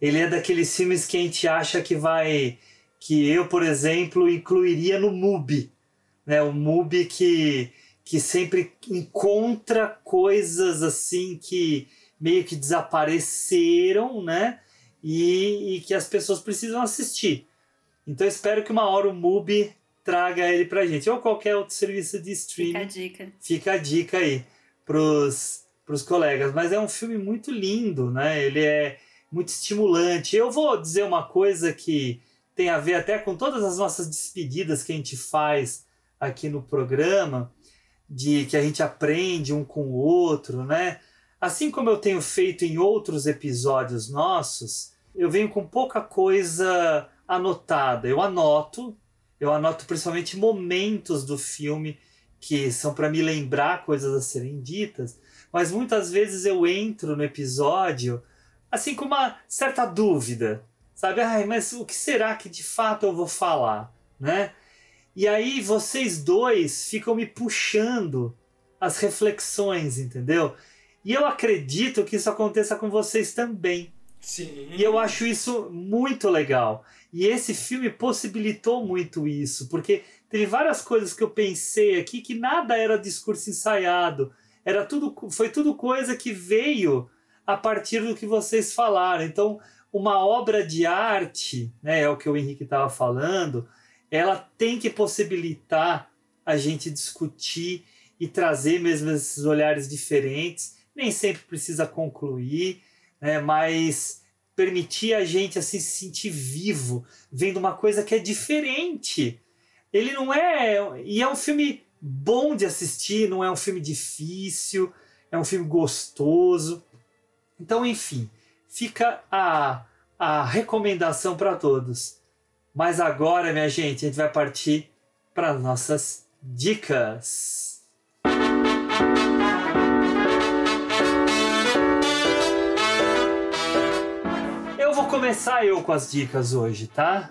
Ele é daqueles filmes que a gente acha que vai. que eu, por exemplo, incluiria no MUBI. Né? O MUBI que que sempre encontra coisas assim que meio que desapareceram, né? E, e que as pessoas precisam assistir. Então espero que uma hora o MUBI traga ele pra gente. Ou qualquer outro serviço de streaming. Fica a dica. Fica a dica aí pros, pros colegas. Mas é um filme muito lindo, né? Ele é muito estimulante. Eu vou dizer uma coisa que tem a ver até com todas as nossas despedidas que a gente faz aqui no programa de que a gente aprende um com o outro, né? Assim como eu tenho feito em outros episódios nossos, eu venho com pouca coisa anotada. Eu anoto, eu anoto principalmente momentos do filme que são para me lembrar coisas a serem ditas, mas muitas vezes eu entro no episódio assim com uma certa dúvida, sabe? Ai, mas o que será que de fato eu vou falar, né? E aí vocês dois ficam me puxando as reflexões, entendeu? E eu acredito que isso aconteça com vocês também. Sim. E eu acho isso muito legal. E esse filme possibilitou muito isso, porque teve várias coisas que eu pensei aqui que nada era discurso ensaiado. Era tudo, foi tudo coisa que veio a partir do que vocês falaram. Então, uma obra de arte, né, é o que o Henrique estava falando, ela tem que possibilitar a gente discutir e trazer mesmo esses olhares diferentes. Nem sempre precisa concluir, né, mas permitir a gente assim se sentir vivo, vendo uma coisa que é diferente. Ele não é. E é um filme bom de assistir, não é um filme difícil, é um filme gostoso. Então, enfim, fica a, a recomendação para todos. Mas agora, minha gente, a gente vai partir para nossas dicas. Eu vou começar eu com as dicas hoje, tá?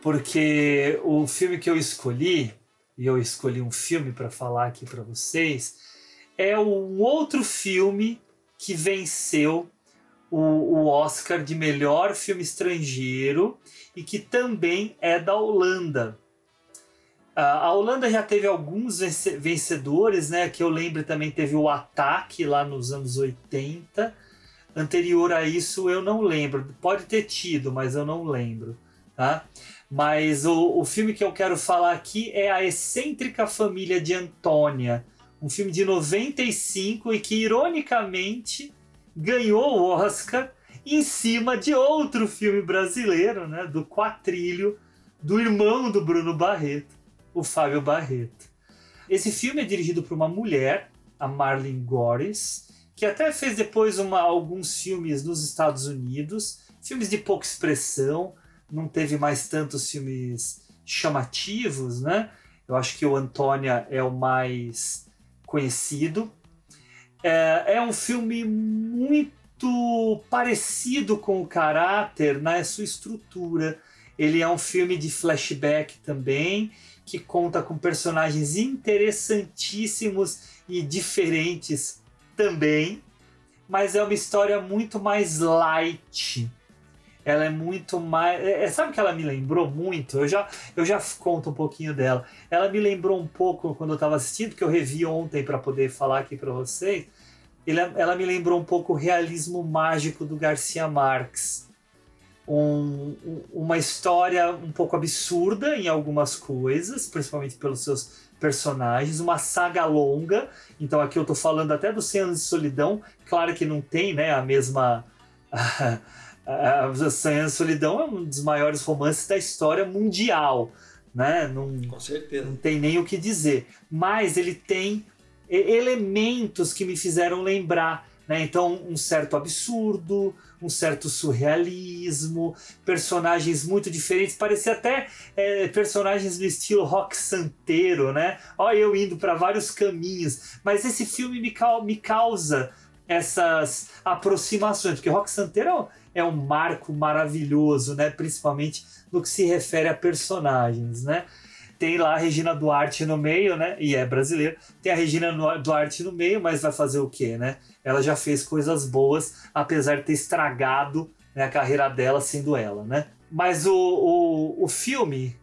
Porque o filme que eu escolhi, e eu escolhi um filme para falar aqui para vocês, é um outro filme que venceu o, o Oscar de melhor filme estrangeiro e que também é da Holanda. A Holanda já teve alguns vencedores, né? Que eu lembro também teve o Ataque lá nos anos 80. Anterior a isso eu não lembro. Pode ter tido, mas eu não lembro. Tá? Mas o, o filme que eu quero falar aqui é A Excêntrica Família de Antônia. Um filme de 95 e que, ironicamente, ganhou o Oscar em cima de outro filme brasileiro, né, do Quatrilho, do irmão do Bruno Barreto, o Fábio Barreto. Esse filme é dirigido por uma mulher, a Marlene Gores, que até fez depois uma, alguns filmes nos Estados Unidos, filmes de pouca expressão, não teve mais tantos filmes chamativos, né? Eu acho que o Antônia é o mais conhecido. É, é um filme muito parecido com o caráter na sua estrutura. Ele é um filme de flashback também, que conta com personagens interessantíssimos e diferentes também, mas é uma história muito mais light. Ela é muito mais. É, sabe o que ela me lembrou muito? Eu já, eu já conto um pouquinho dela. Ela me lembrou um pouco quando eu estava assistindo, que eu revi ontem para poder falar aqui para vocês. Ela, ela me lembrou um pouco o realismo mágico do Garcia Marques. Um, uma história um pouco absurda em algumas coisas, principalmente pelos seus personagens, uma saga longa. Então aqui eu estou falando até dos 100 anos de solidão. Claro que não tem né, a mesma A Sonhando Solidão é um dos maiores romances da história mundial, né? Não, Com certeza. não tem nem o que dizer. Mas ele tem elementos que me fizeram lembrar. Né? Então, um certo absurdo, um certo surrealismo, personagens muito diferentes, parecia até é, personagens no estilo rock santeiro, né? Olha, eu indo para vários caminhos. Mas esse filme me, me causa essas aproximações, porque rock santeiro é um marco maravilhoso, né? Principalmente no que se refere a personagens, né? tem lá a Regina Duarte no meio, né? E é brasileiro. Tem a Regina Duarte no meio, mas vai fazer o quê, né? Ela já fez coisas boas, apesar de ter estragado né, a carreira dela sendo ela, né? Mas o, o, o filme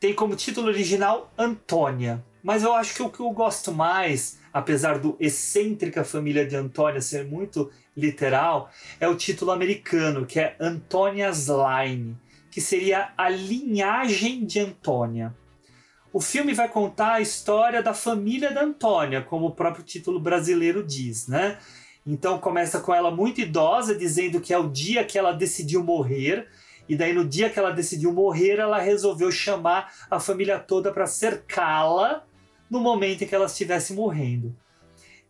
tem como título original Antônia. Mas eu acho que o que eu gosto mais, apesar do excêntrica família de Antônia ser muito literal, é o título americano, que é Antônia's Line, que seria a linhagem de Antônia. O filme vai contar a história da família da Antônia, como o próprio título brasileiro diz, né? Então começa com ela muito idosa, dizendo que é o dia que ela decidiu morrer, e daí no dia que ela decidiu morrer, ela resolveu chamar a família toda para cercá-la no momento em que ela estivesse morrendo.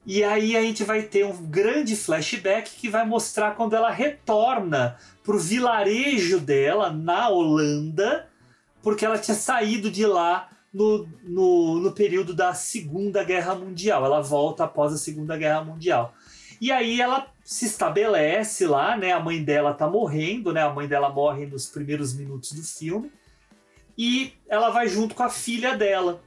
E aí a gente vai ter um grande flashback que vai mostrar quando ela retorna para o vilarejo dela na Holanda, porque ela tinha saído de lá no, no, no período da Segunda Guerra Mundial. Ela volta após a Segunda Guerra Mundial. E aí ela se estabelece lá, né? A mãe dela tá morrendo, né? A mãe dela morre nos primeiros minutos do filme. E ela vai junto com a filha dela.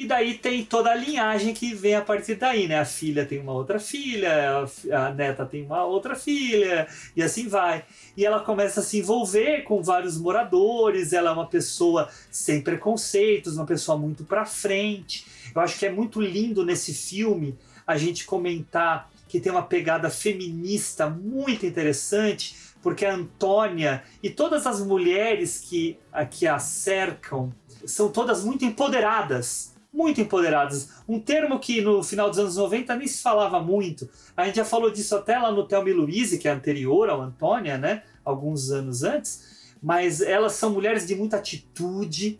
E daí tem toda a linhagem que vem a partir daí, né? A filha tem uma outra filha, a neta tem uma outra filha, e assim vai. E ela começa a se envolver com vários moradores, ela é uma pessoa sem preconceitos, uma pessoa muito pra frente. Eu acho que é muito lindo nesse filme a gente comentar que tem uma pegada feminista muito interessante, porque a Antônia e todas as mulheres que, que a cercam são todas muito empoderadas muito empoderadas. Um termo que no final dos anos 90 nem se falava muito. A gente já falou disso até lá no Thelma e Louise, que é anterior ao Antônia, né? Alguns anos antes. Mas elas são mulheres de muita atitude,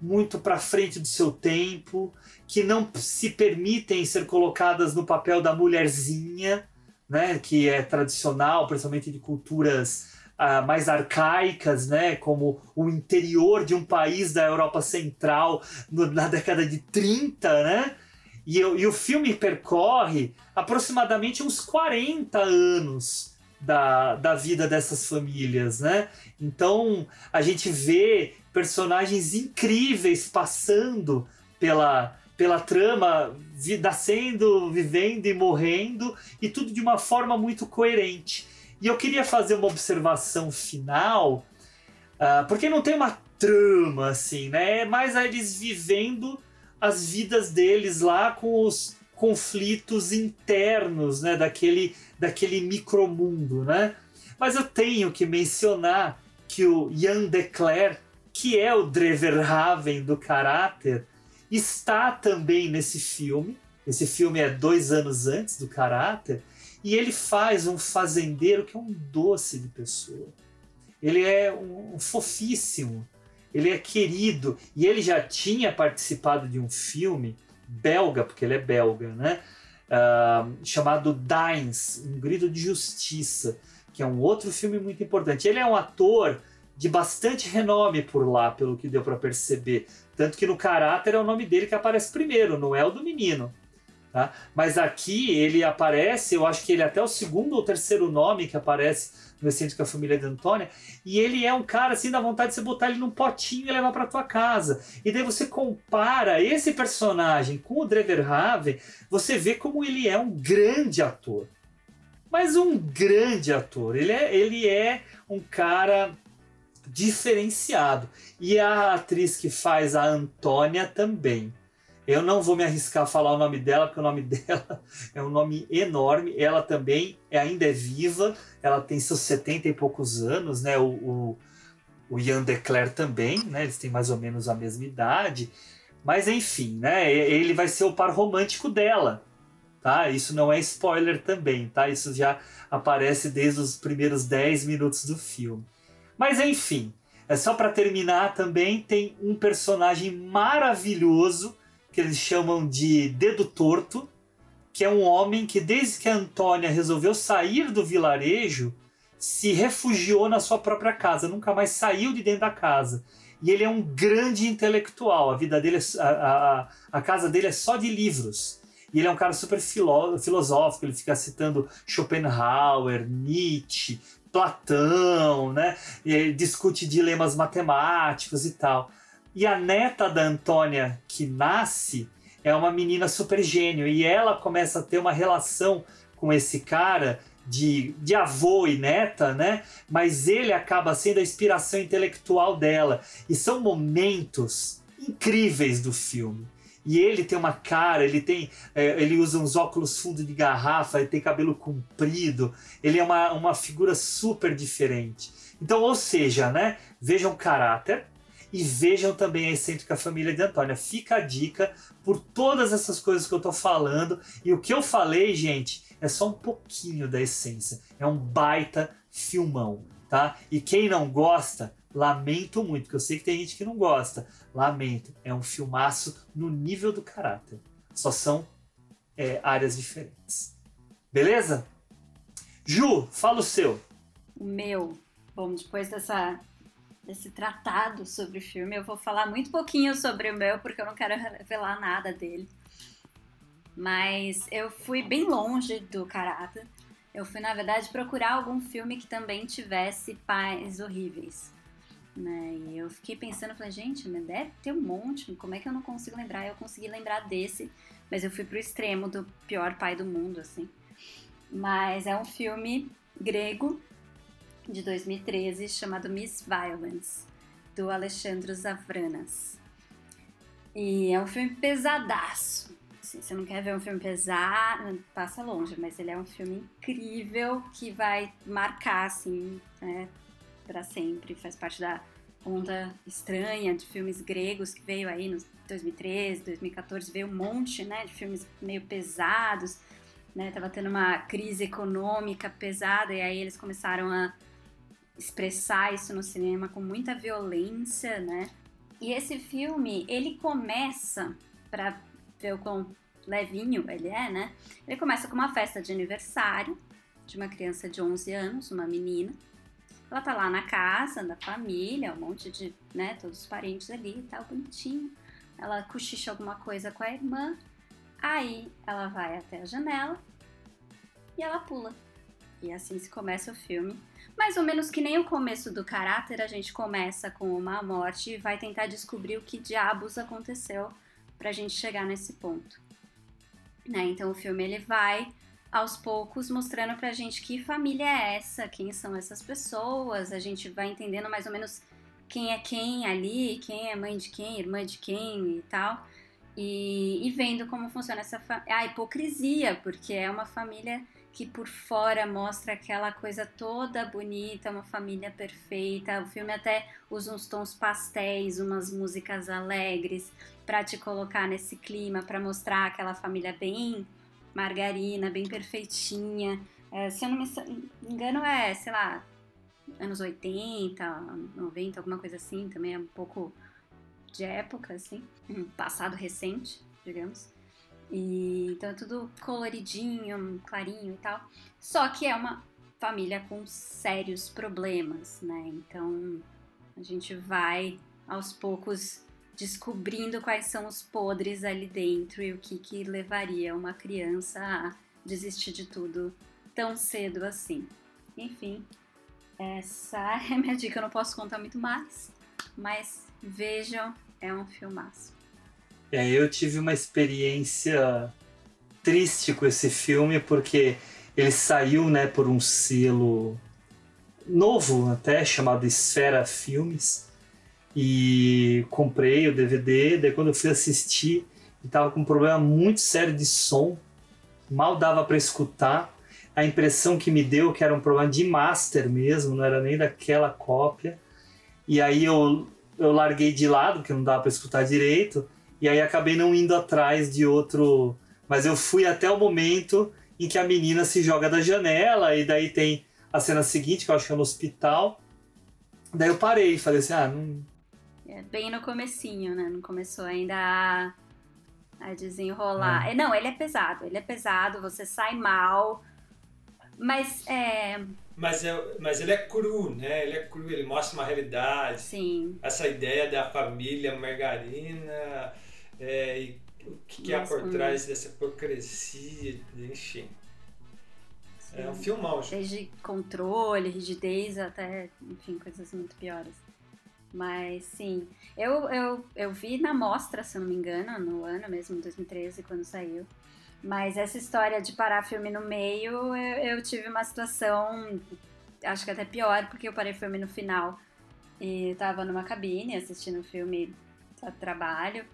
muito para frente do seu tempo, que não se permitem ser colocadas no papel da mulherzinha, né? Que é tradicional, principalmente de culturas uh, mais arcaicas, né, como o interior de um país da Europa Central no, na década de 30, né? E, e, o filme percorre aproximadamente uns 40 anos da, da vida dessas famílias, né? Então a gente vê personagens incríveis passando pela, pela trama, nascendo, vivendo e morrendo, e tudo de uma forma muito coerente. E eu queria fazer uma observação final, uh, porque não tem uma trama assim, né? É mais eles vivendo as vidas deles lá com os conflitos internos, né? Daquele, daquele micromundo, né? Mas eu tenho que mencionar que o Jan Declerc, que é o Dreverhaven do caráter, está também nesse filme. Esse filme é dois anos antes do caráter. E ele faz um fazendeiro que é um doce de pessoa. Ele é um, um fofíssimo. Ele é querido. E ele já tinha participado de um filme belga, porque ele é belga, né? Uh, chamado Dines, Um Grito de Justiça, que é um outro filme muito importante. Ele é um ator de bastante renome por lá, pelo que deu para perceber. Tanto que no caráter é o nome dele que aparece primeiro, não é o do menino. Tá? Mas aqui ele aparece, eu acho que ele é até o segundo ou terceiro nome que aparece no Excêntrico a Família de Antônia, e ele é um cara assim, dá vontade de você botar ele num potinho e levar para tua casa. E daí você compara esse personagem com o Dreverhaven, você vê como ele é um grande ator. Mas um grande ator. Ele é, ele é um cara diferenciado. E a atriz que faz a Antônia também. Eu não vou me arriscar a falar o nome dela, porque o nome dela é um nome enorme. Ela também é, ainda é viva, ela tem seus 70 e poucos anos, né? O, o, o Ian Declerc também, né? Eles têm mais ou menos a mesma idade. Mas enfim, né? Ele vai ser o par romântico dela. tá? Isso não é spoiler também, tá? Isso já aparece desde os primeiros 10 minutos do filme. Mas enfim, é só para terminar também tem um personagem maravilhoso que eles chamam de Dedo Torto, que é um homem que desde que a Antônia resolveu sair do vilarejo, se refugiou na sua própria casa, nunca mais saiu de dentro da casa. E ele é um grande intelectual, a vida dele, é, a, a, a casa dele é só de livros. E ele é um cara super filó filosófico, ele fica citando Schopenhauer, Nietzsche, Platão, né? E discute dilemas matemáticos e tal. E a neta da Antônia, que nasce, é uma menina super gênio. E ela começa a ter uma relação com esse cara de, de avô e neta, né? Mas ele acaba sendo a inspiração intelectual dela. E são momentos incríveis do filme. E ele tem uma cara, ele tem. É, ele usa uns óculos fundo de garrafa, ele tem cabelo comprido, ele é uma, uma figura super diferente. Então, ou seja, né? Vejam caráter e vejam também a excêntrica família de Antônia. Fica a dica por todas essas coisas que eu tô falando. E o que eu falei, gente, é só um pouquinho da essência. É um baita filmão, tá? E quem não gosta, lamento muito, porque eu sei que tem gente que não gosta. Lamento, é um filmaço no nível do caráter. Só são é, áreas diferentes. Beleza? Ju, fala o seu. O meu. Bom, depois dessa, desse tratado sobre o filme, eu vou falar muito pouquinho sobre o meu, porque eu não quero revelar nada dele. Mas eu fui bem longe do caráter. Eu fui, na verdade, procurar algum filme que também tivesse pais horríveis. Né? E eu fiquei pensando, falei, gente, deve ter um monte, como é que eu não consigo lembrar? Eu consegui lembrar desse, mas eu fui pro extremo do pior pai do mundo, assim. Mas é um filme grego de 2013 chamado Miss Violence, do Alexandre Zavranas. E é um filme pesadaço. Assim, você não quer ver um filme pesado, passa longe, mas ele é um filme incrível que vai marcar, assim, né, para sempre, faz parte da onda estranha de filmes gregos que veio aí nos 2013, 2014, veio um monte, né, de filmes meio pesados, né, tava tendo uma crise econômica pesada e aí eles começaram a expressar isso no cinema com muita violência, né? E esse filme, ele começa para ver o quão levinho ele é, né? Ele começa com uma festa de aniversário de uma criança de 11 anos, uma menina, ela tá lá na casa da família, um monte de, né, todos os parentes ali e tal, bonitinho. Ela cochicha alguma coisa com a irmã. Aí ela vai até a janela e ela pula. E assim se começa o filme. Mais ou menos que nem o começo do caráter, a gente começa com uma morte e vai tentar descobrir o que diabos aconteceu pra gente chegar nesse ponto. Né? Então o filme ele vai aos poucos mostrando pra gente que família é essa, quem são essas pessoas, a gente vai entendendo mais ou menos quem é quem ali, quem é mãe de quem, irmã de quem e tal. E, e vendo como funciona essa a hipocrisia, porque é uma família que por fora mostra aquela coisa toda bonita, uma família perfeita. O filme até usa uns tons pastéis, umas músicas alegres para te colocar nesse clima, para mostrar aquela família bem margarina, bem perfeitinha. É, se eu não me engano, é, sei lá, anos 80, 90, alguma coisa assim, também é um pouco de época, assim, um passado recente, digamos. E, então é tudo coloridinho, clarinho e tal. Só que é uma família com sérios problemas, né? Então a gente vai aos poucos descobrindo quais são os podres ali dentro e o que, que levaria uma criança a desistir de tudo tão cedo assim. Enfim, essa é minha dica. Eu não posso contar muito mais, mas vejam, é um filmaço. É, eu tive uma experiência triste com esse filme porque ele saiu, né, por um selo novo até chamado Esfera Filmes e comprei o DVD. Daí quando eu fui assistir, estava com um problema muito sério de som, mal dava para escutar. A impressão que me deu que era um problema de master mesmo, não era nem daquela cópia. E aí eu, eu larguei de lado, porque não dava para escutar direito, e aí acabei não indo atrás de outro Mas eu fui até o momento em que a menina se joga da janela e daí tem a cena seguinte, que eu acho que é no hospital. Daí eu parei, falei assim, ah, não... É bem no comecinho, né? Não começou ainda a, a desenrolar. É, não, ele é pesado, ele é pesado, você sai mal. Mas é. Mas, é, mas ele é cru, né? Ele é cru, ele mostra uma realidade. Sim. Essa ideia da família margarina, é, e o que, que há por trás dessa hipocrisia, enfim. É um filmão. Desde controle, rigidez, até, enfim, coisas muito piores. Mas sim, eu, eu, eu vi na mostra, se eu não me engano, no ano mesmo, 2013, quando saiu. Mas essa história de parar filme no meio, eu, eu tive uma situação, acho que até pior, porque eu parei filme no final. E tava numa cabine assistindo o filme a trabalho.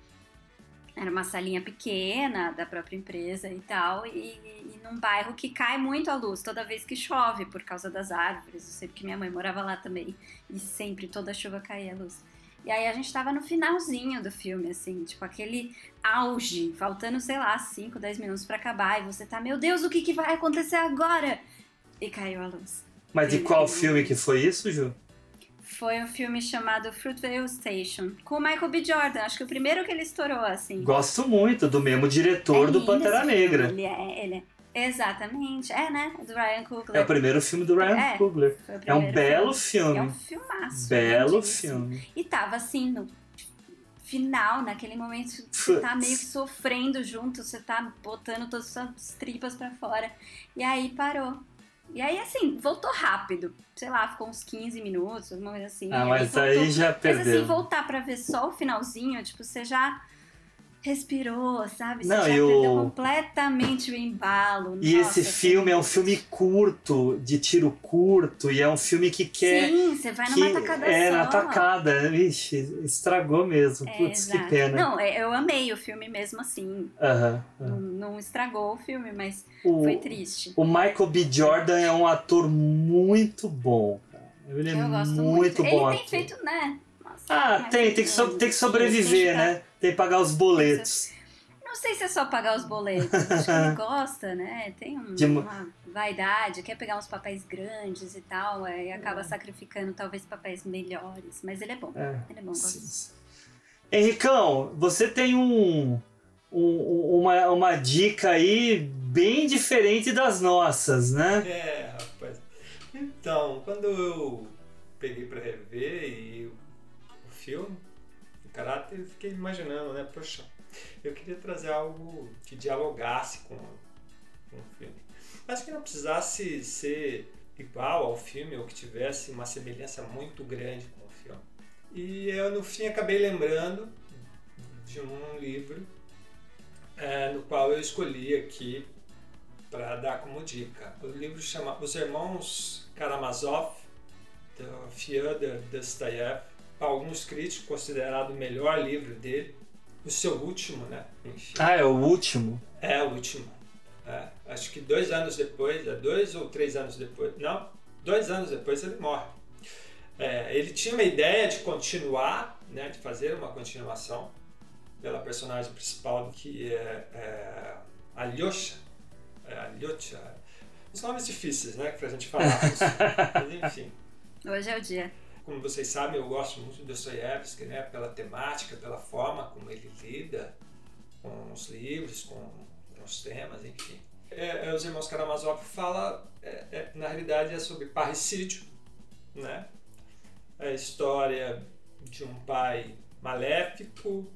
Era uma salinha pequena da própria empresa e tal, e, e, num bairro que cai muito a luz toda vez que chove por causa das árvores. Eu sei porque minha mãe morava lá também, e sempre toda chuva caía a luz. E aí a gente tava no finalzinho do filme, assim, tipo aquele auge, faltando, sei lá, 5, 10 minutos para acabar, e você tá, meu Deus, o que, que vai acontecer agora? E caiu a luz. Mas de qual filme que foi isso, Ju? Foi um filme chamado Fruitvale Station, com o Michael B. Jordan. Acho que o primeiro que ele estourou, assim. Gosto muito do mesmo diretor é do Pantera Negra. Ele é, ele é. Exatamente. É, né? Do Ryan Coogler. É o primeiro filme do Ryan é, Coogler. É um belo filme. filme. É um filmaço. Belo filme. E tava assim, no final, naquele momento, você tá meio que sofrendo junto, você tá botando todas as suas tripas para fora. E aí parou. E aí, assim, voltou rápido. Sei lá, ficou uns 15 minutos, alguma coisa assim. Ah, mas aí, aí já perdeu. Mas assim, voltar pra ver só o finalzinho, tipo, você já respirou, sabe? Você Não, já eu... perdeu completamente o embalo. E Nossa, esse filme é um filme curto, de tiro curto, e é um filme que quer. Sim, você vai numa que tacada É, só. na tacada. Vixe, estragou mesmo. É, Putz, que pena. Não, é, eu amei o filme mesmo assim. Aham, Não, aham. não estragou o filme, mas O- foi triste. O Michael B. Jordan é um ator muito bom. Ele é eu gosto muito, muito. bom Ele tem ator. feito, né? Nossa, Ah, tem, tem que, so- tem que sobreviver, né? Tem que pagar os boletos. Não sei se é só pagar os boletos. Acho que ele gosta, né? Tem um- uma vaidade, quer pegar uns papéis grandes e tal, é, e acaba sacrificando talvez papéis melhores. Mas ele é bom. É, Ele é bom, gosto. Henricão, você tem um, um- uma, uma dica aí bem diferente das nossas, né? É, rapaz. Então, quando eu peguei pra rever e o, filme, caráter, fiquei imaginando, né? Poxa, eu queria trazer algo que dialogasse com, com o filme. Mas que não precisasse ser igual ao filme ou que tivesse uma semelhança muito grande com o filme. E eu, no fim, acabei lembrando de um livro é, no qual eu escolhi aqui para dar como dica. O livro chama Os Irmãos Karamazov, do Fyodor Dostoevsky. Alguns críticos considerado o melhor livro dele. O seu último, né? Enfim. Ah, é o último. É o último. É, acho que dois anos depois, é dois ou três anos depois. Não, dois anos depois ele morre. É, ele tinha uma ideia de continuar, né, de fazer uma continuação pela personagem principal que é, é Alyosha. É, Alyosha. Os nomes difíceis, né, pra gente falar. Mas enfim. Hoje é o dia. Como vocês sabem, eu gosto muito do Dostoiévski, né, pela temática, pela forma como ele lida com os livros, com, com os temas, enfim. É, é, os irmãos Karamazov fala, é, é, na realidade, é sobre parricídio, né? É a história de um pai maléfico,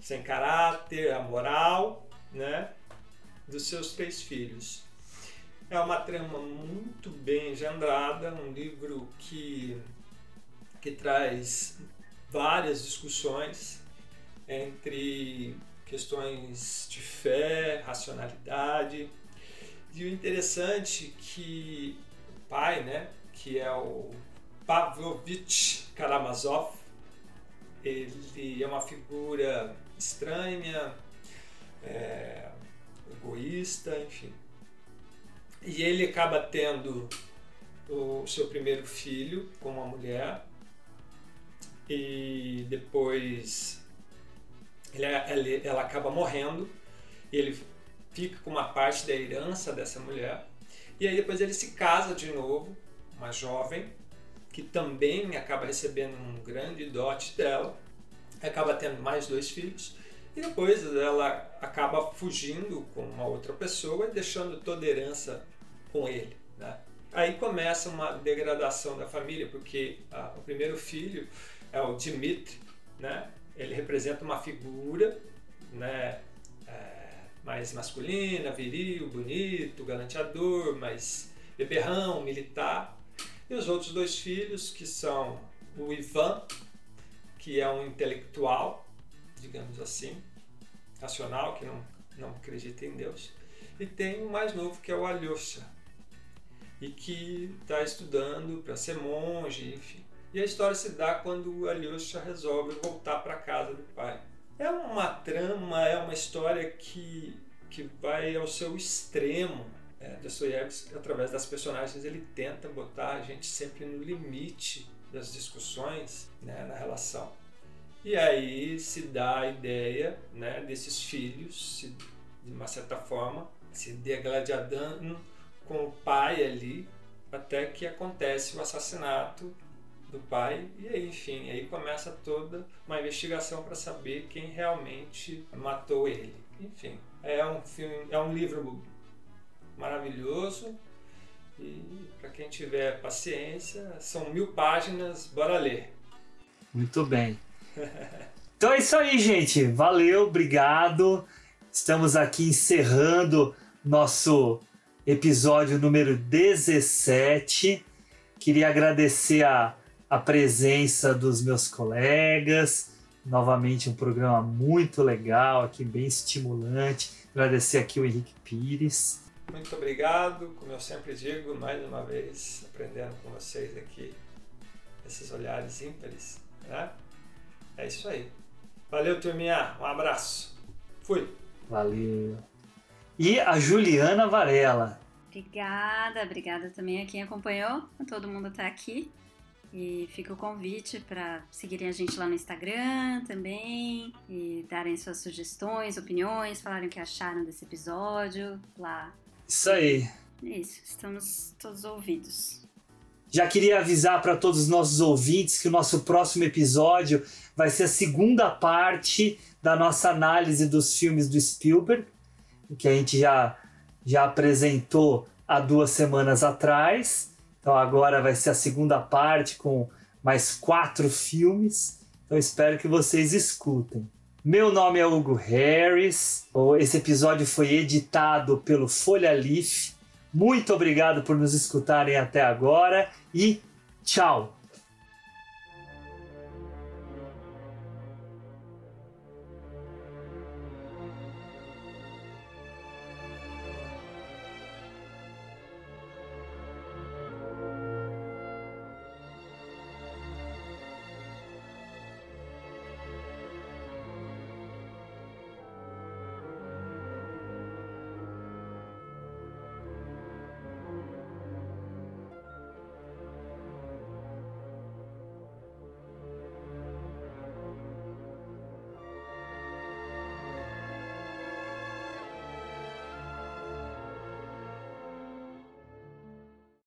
sem caráter, amoral, né? Dos seus três filhos. É uma trama muito bem engendrada, um livro que, que traz várias discussões entre questões de fé, racionalidade. E o interessante é que o pai, né, que é o Pavlovich Karamazov, ele é uma figura estranha, é, egoísta, enfim. E ele acaba tendo o seu primeiro filho com uma mulher e depois ele, ele, ela acaba morrendo e ele fica com uma parte da herança dessa mulher. E aí depois ele se casa de novo, uma jovem, que também acaba recebendo um grande dote dela, acaba tendo mais dois filhos. E depois ela acaba fugindo com uma outra pessoa e deixando toda a herança com ele. Né? Aí começa uma degradação da família, porque ah, o primeiro filho é o Dimitri, né? ele representa uma figura né, é, mais masculina, viril, bonito, galanteador, mais beberrão, militar. E os outros dois filhos, que são o Ivan, que é um intelectual, digamos assim, racional, que não, não acredita em Deus. E tem o mais novo, que é o Alyosha, e que está estudando para ser monge, enfim. E a história se dá quando Alyosha resolve voltar para casa do pai. É uma trama, é uma história que, que vai ao seu extremo. É, Dostoiévski, através das personagens, ele tenta botar a gente sempre no limite das discussões né, na relação. E aí se dá a ideia né, desses filhos, se, de uma certa forma, se degladiando com o pai ali, até que acontece o assassinato do pai e aí, enfim, aí começa toda uma investigação para saber quem realmente matou ele. Enfim, é um filme, é um livro maravilhoso e para quem tiver paciência, são mil páginas, bora ler. Muito bem. Então é isso aí, gente. Valeu, obrigado. Estamos aqui encerrando nosso episódio número 17. Queria agradecer a, a presença dos meus colegas. Novamente um programa muito legal aqui, bem estimulante. Agradecer aqui o Henrique Pires. Muito obrigado, como eu sempre digo, mais uma vez, aprendendo com vocês aqui, esses olhares ímpares, né? É isso aí. Valeu, turminha. Um abraço. Fui. Valeu. E a Juliana Varela. Obrigada, obrigada também a quem acompanhou, a todo mundo tá aqui. E fica o convite para seguirem a gente lá no Instagram também e darem suas sugestões, opiniões, falarem o que acharam desse episódio lá. Isso aí. É isso, estamos todos ouvidos. Já queria avisar para todos os nossos ouvintes que o nosso próximo episódio vai ser a segunda parte da nossa análise dos filmes do Spielberg, que a gente já, já apresentou há duas semanas atrás. Então agora vai ser a segunda parte com mais quatro filmes. Então espero que vocês escutem. Meu nome é Hugo Harris. Esse episódio foi editado pelo Folha Leaf. Muito obrigado por nos escutarem até agora e tchau!